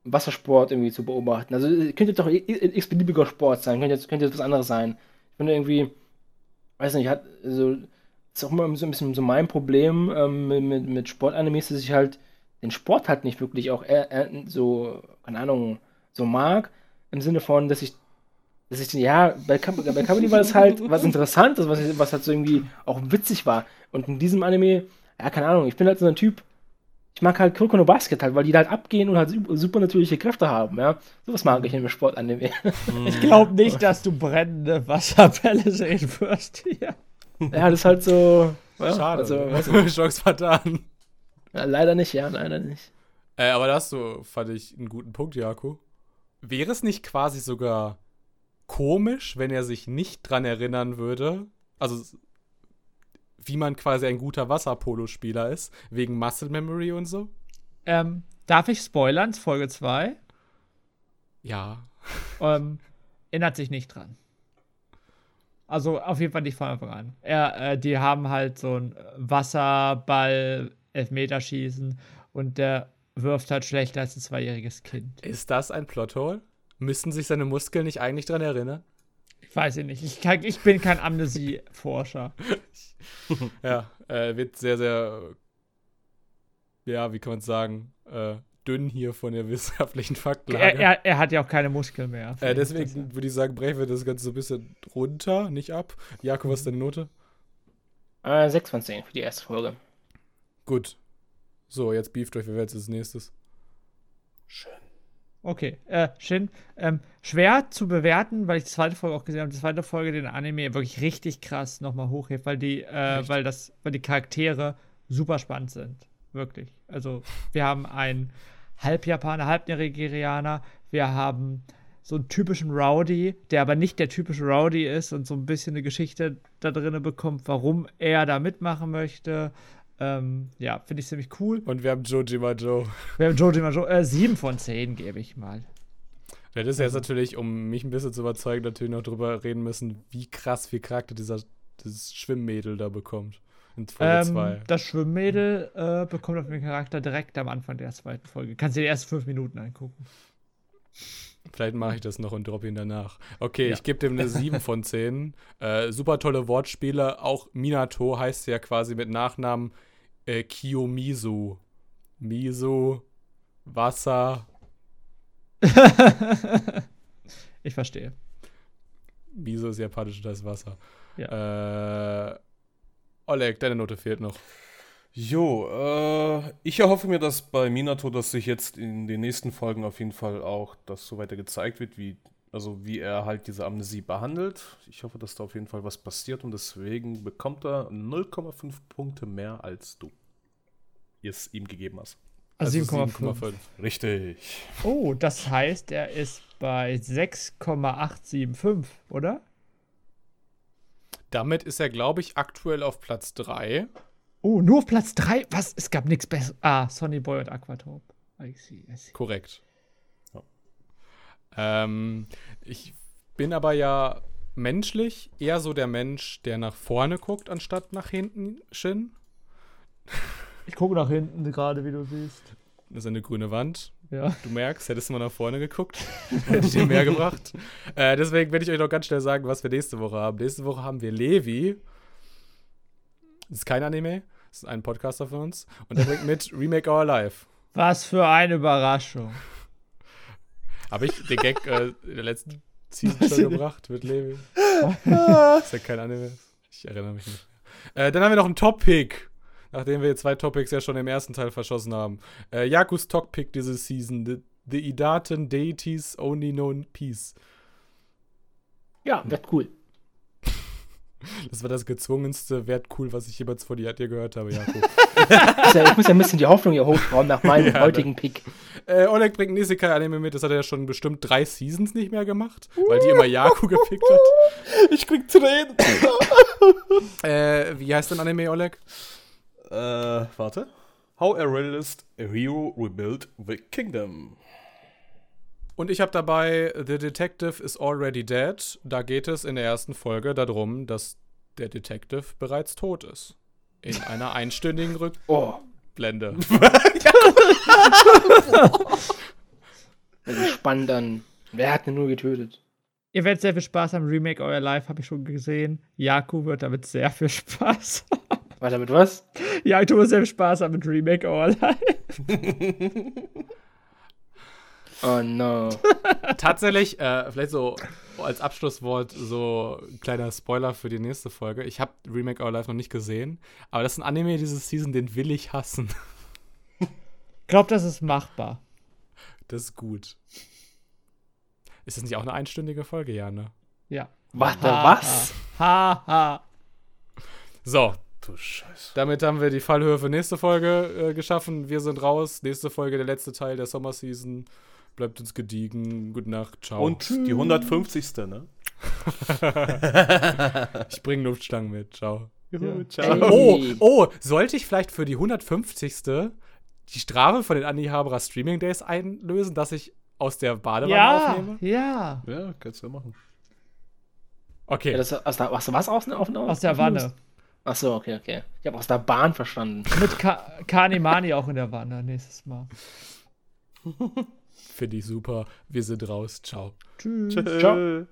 Wassersport irgendwie zu beobachten. Also könnte doch x-beliebiger Sport sein, könnte jetzt, könnte jetzt was anderes sein. Ich finde irgendwie, weiß nicht, hat, also, ist auch immer so ein bisschen so mein Problem ähm, mit, mit, Sportanimes, dass ich halt den Sport halt nicht wirklich auch äh, so, keine Ahnung, so mag. Im Sinne von, dass ich, dass ich, ja, bei, bei Kabaddi war das halt was Interessantes, was, was halt so irgendwie auch witzig war. Und in diesem Anime, ja, keine Ahnung, ich bin halt so ein Typ, ich mag halt Kuroko no Basket halt, weil die halt abgehen und halt super, natürliche Kräfte haben, ja. Sowas mag ich in einem Sportanime. ich glaube nicht, dass du brennende Wasserbälle sehen wirst hier. ja, das ist halt so. Ja, Schade. Also, weiß ich, Chance vertan. ja, leider nicht, ja, leider nicht. Äh, aber da hast du, fand ich, einen guten Punkt, Jaco. Wäre es nicht quasi sogar komisch, wenn er sich nicht dran erinnern würde? Also, wie man quasi ein guter Wasserpolospieler ist, wegen Muscle Memory und so? Ähm, darf ich spoilern? Folge 2. Ja. Ähm, erinnert sich nicht dran. Also auf jeden Fall nicht von Anfang an. Er, äh, die haben halt so ein Wasserball, Elfmeterschießen und der wirft halt schlechter als ein zweijähriges Kind. Ist das ein Plothole? Müssten sich seine Muskeln nicht eigentlich dran erinnern? Ich weiß ich nicht. Ich, kann, ich bin kein Amnesie-Forscher. Ja, äh, wird sehr, sehr, ja, wie kann man sagen, äh, dünn hier von der wissenschaftlichen Faktenlage. Er, er, er hat ja auch keine Muskeln mehr. äh, deswegen würde ich sagen, brechen wir das Ganze so ein bisschen runter, nicht ab. Jakob, was ist deine Note? Äh, 6 von 10 für die erste Folge. Gut. So, jetzt beeft euch, wer wird als nächstes? Schön. Okay, äh, Shin, ähm, schwer zu bewerten, weil ich die zweite Folge auch gesehen habe. Die zweite Folge den Anime wirklich richtig krass nochmal hochhebt, weil die, äh, weil das, weil die Charaktere super spannend sind. Wirklich. Also, wir haben einen Halbjapaner, Halbnigerianer, wir haben so einen typischen Rowdy, der aber nicht der typische Rowdy ist und so ein bisschen eine Geschichte da drin bekommt, warum er da mitmachen möchte. Ähm, ja, finde ich ziemlich cool. Und wir haben Jojima Joe. Wir haben Joji Majo, äh, 7 von 10 gebe ich mal. Das ist jetzt natürlich, um mich ein bisschen zu überzeugen, natürlich noch drüber reden müssen, wie krass viel Charakter dieser, dieses Schwimmmädel da bekommt. In Folge 2. Ähm, das Schwimmmädel äh, bekommt auf den Charakter direkt am Anfang der zweiten Folge. Kannst dir die ersten fünf Minuten angucken. Vielleicht mache ich das noch und droppe ihn danach. Okay, Ja. ich gebe dem eine 7 von 10. Äh, super tolle Wortspiele. Auch Minato heißt ja quasi mit Nachnamen äh, Kiyomizu. Miso, Wasser, ich verstehe. Miso ist japanisch heißt Wasser. Ja. Äh, Oleg, deine Note fehlt noch. Jo, äh, ich erhoffe mir, dass bei Minato, dass sich jetzt in den nächsten Folgen auf jeden Fall auch das so weiter gezeigt wird, wie, also wie er halt diese Amnesie behandelt. Ich hoffe, dass da auf jeden Fall was passiert und deswegen bekommt er 0,5 Punkte mehr, als du es ihm gegeben hast. Also 7,5. Richtig. Oh, das heißt, er ist bei 6,875, oder? Damit ist er, glaube ich, aktuell auf Platz 3. Oh, nur auf Platz 3? Was? Es gab nichts besseres. Ah, Sonny Boy und Aquatop. I see, I see. Korrekt. Ja. Ähm, ich bin aber ja menschlich eher so der Mensch, der nach vorne guckt, anstatt nach hinten, Shin. Ich gucke nach hinten gerade, wie du siehst. Das ist eine grüne Wand. Ja. Du merkst, hättest du mal nach vorne geguckt, hätte ich dir mehr gebracht. Äh, deswegen werde ich euch noch ganz schnell sagen, was wir nächste Woche haben. Nächste Woche haben wir Levi. Das ist kein Anime, das ist ein Podcaster von uns. Und der bringt mit Remake Our Life. Was für eine Überraschung. Habe ich den Gag äh, in der letzten Season schon gebracht mit Levi? ist ja kein Anime. Ich erinnere mich nicht. Äh, dann haben wir noch einen Top-Pick. Nachdem wir zwei Topics ja schon im ersten Teil verschossen haben. Äh, Yakus Top-Pick diese Season. The, the Idaten Deities Only Known Peace. Ja, wird cool. Das war das gezwungenste Wert cool, was ich jemals von dir, dir gehört habe, Jakob. Ja- Ich muss ja ein bisschen die Hoffnung hier hochschrauben nach meinem Ja, heutigen Pick. äh, Oleg bringt ein Isekai-Anime mit, das hat er ja schon bestimmt drei Seasons nicht mehr gemacht, weil die immer Yaku gepickt hat. Ich krieg Tränen. Äh, wie heißt denn Anime, Oleg? äh, warte. How a Realist, a Hero Rebuilt the Kingdom. Und ich habe dabei The Detective is Already Dead. Da geht es in der ersten Folge darum, dass der Detective bereits tot ist. In einer einstündigen Oh, Rückblende. das ist spannend an. Wer hat denn nur getötet? Ihr werdet sehr viel Spaß haben. Remake Euer Life habe ich schon gesehen. Jaku wird damit sehr viel Spaß. Weiter mit was? Jaku wird sehr viel Spaß haben mit Remake Euer Life. Oh no. Tatsächlich, äh, vielleicht so als Abschlusswort so ein kleiner Spoiler für die nächste Folge. Ich habe Remake Our Life noch nicht gesehen, aber das ist ein Anime dieses Season, den will ich hassen. Ich glaube, das ist machbar. Das ist gut. Ist das nicht auch eine einstündige Folge, ja, ne? Ja. Warte, Ha, was? Ha, ha. So, Du Scheiße. damit haben wir die Fallhöhe für nächste Folge äh, geschaffen. Wir sind raus. Nächste Folge, der letzte Teil der Sommerseason. Bleibt uns gediegen. Gute Nacht. Ciao. Und die 150. ne? ich bringe Luftschlangen mit. Ciao. Juhu, Ey. Oh, oh, sollte ich vielleicht für die 150. die Strafe von den Anihabra Streaming Days einlösen, dass ich aus der Badewanne Ja, aufnehme? ja. Ja, kannst du ja machen. Okay. Ja, das, aus der, was, was aus, auf, Aus der Wanne. Achso, okay, okay. Ich habe aus der Bahn verstanden. Mit Ka Kanimani auch in der Wanne nächstes Mal. Finde ich super. Wir sind raus. Ciao. Tschüss. Ciao.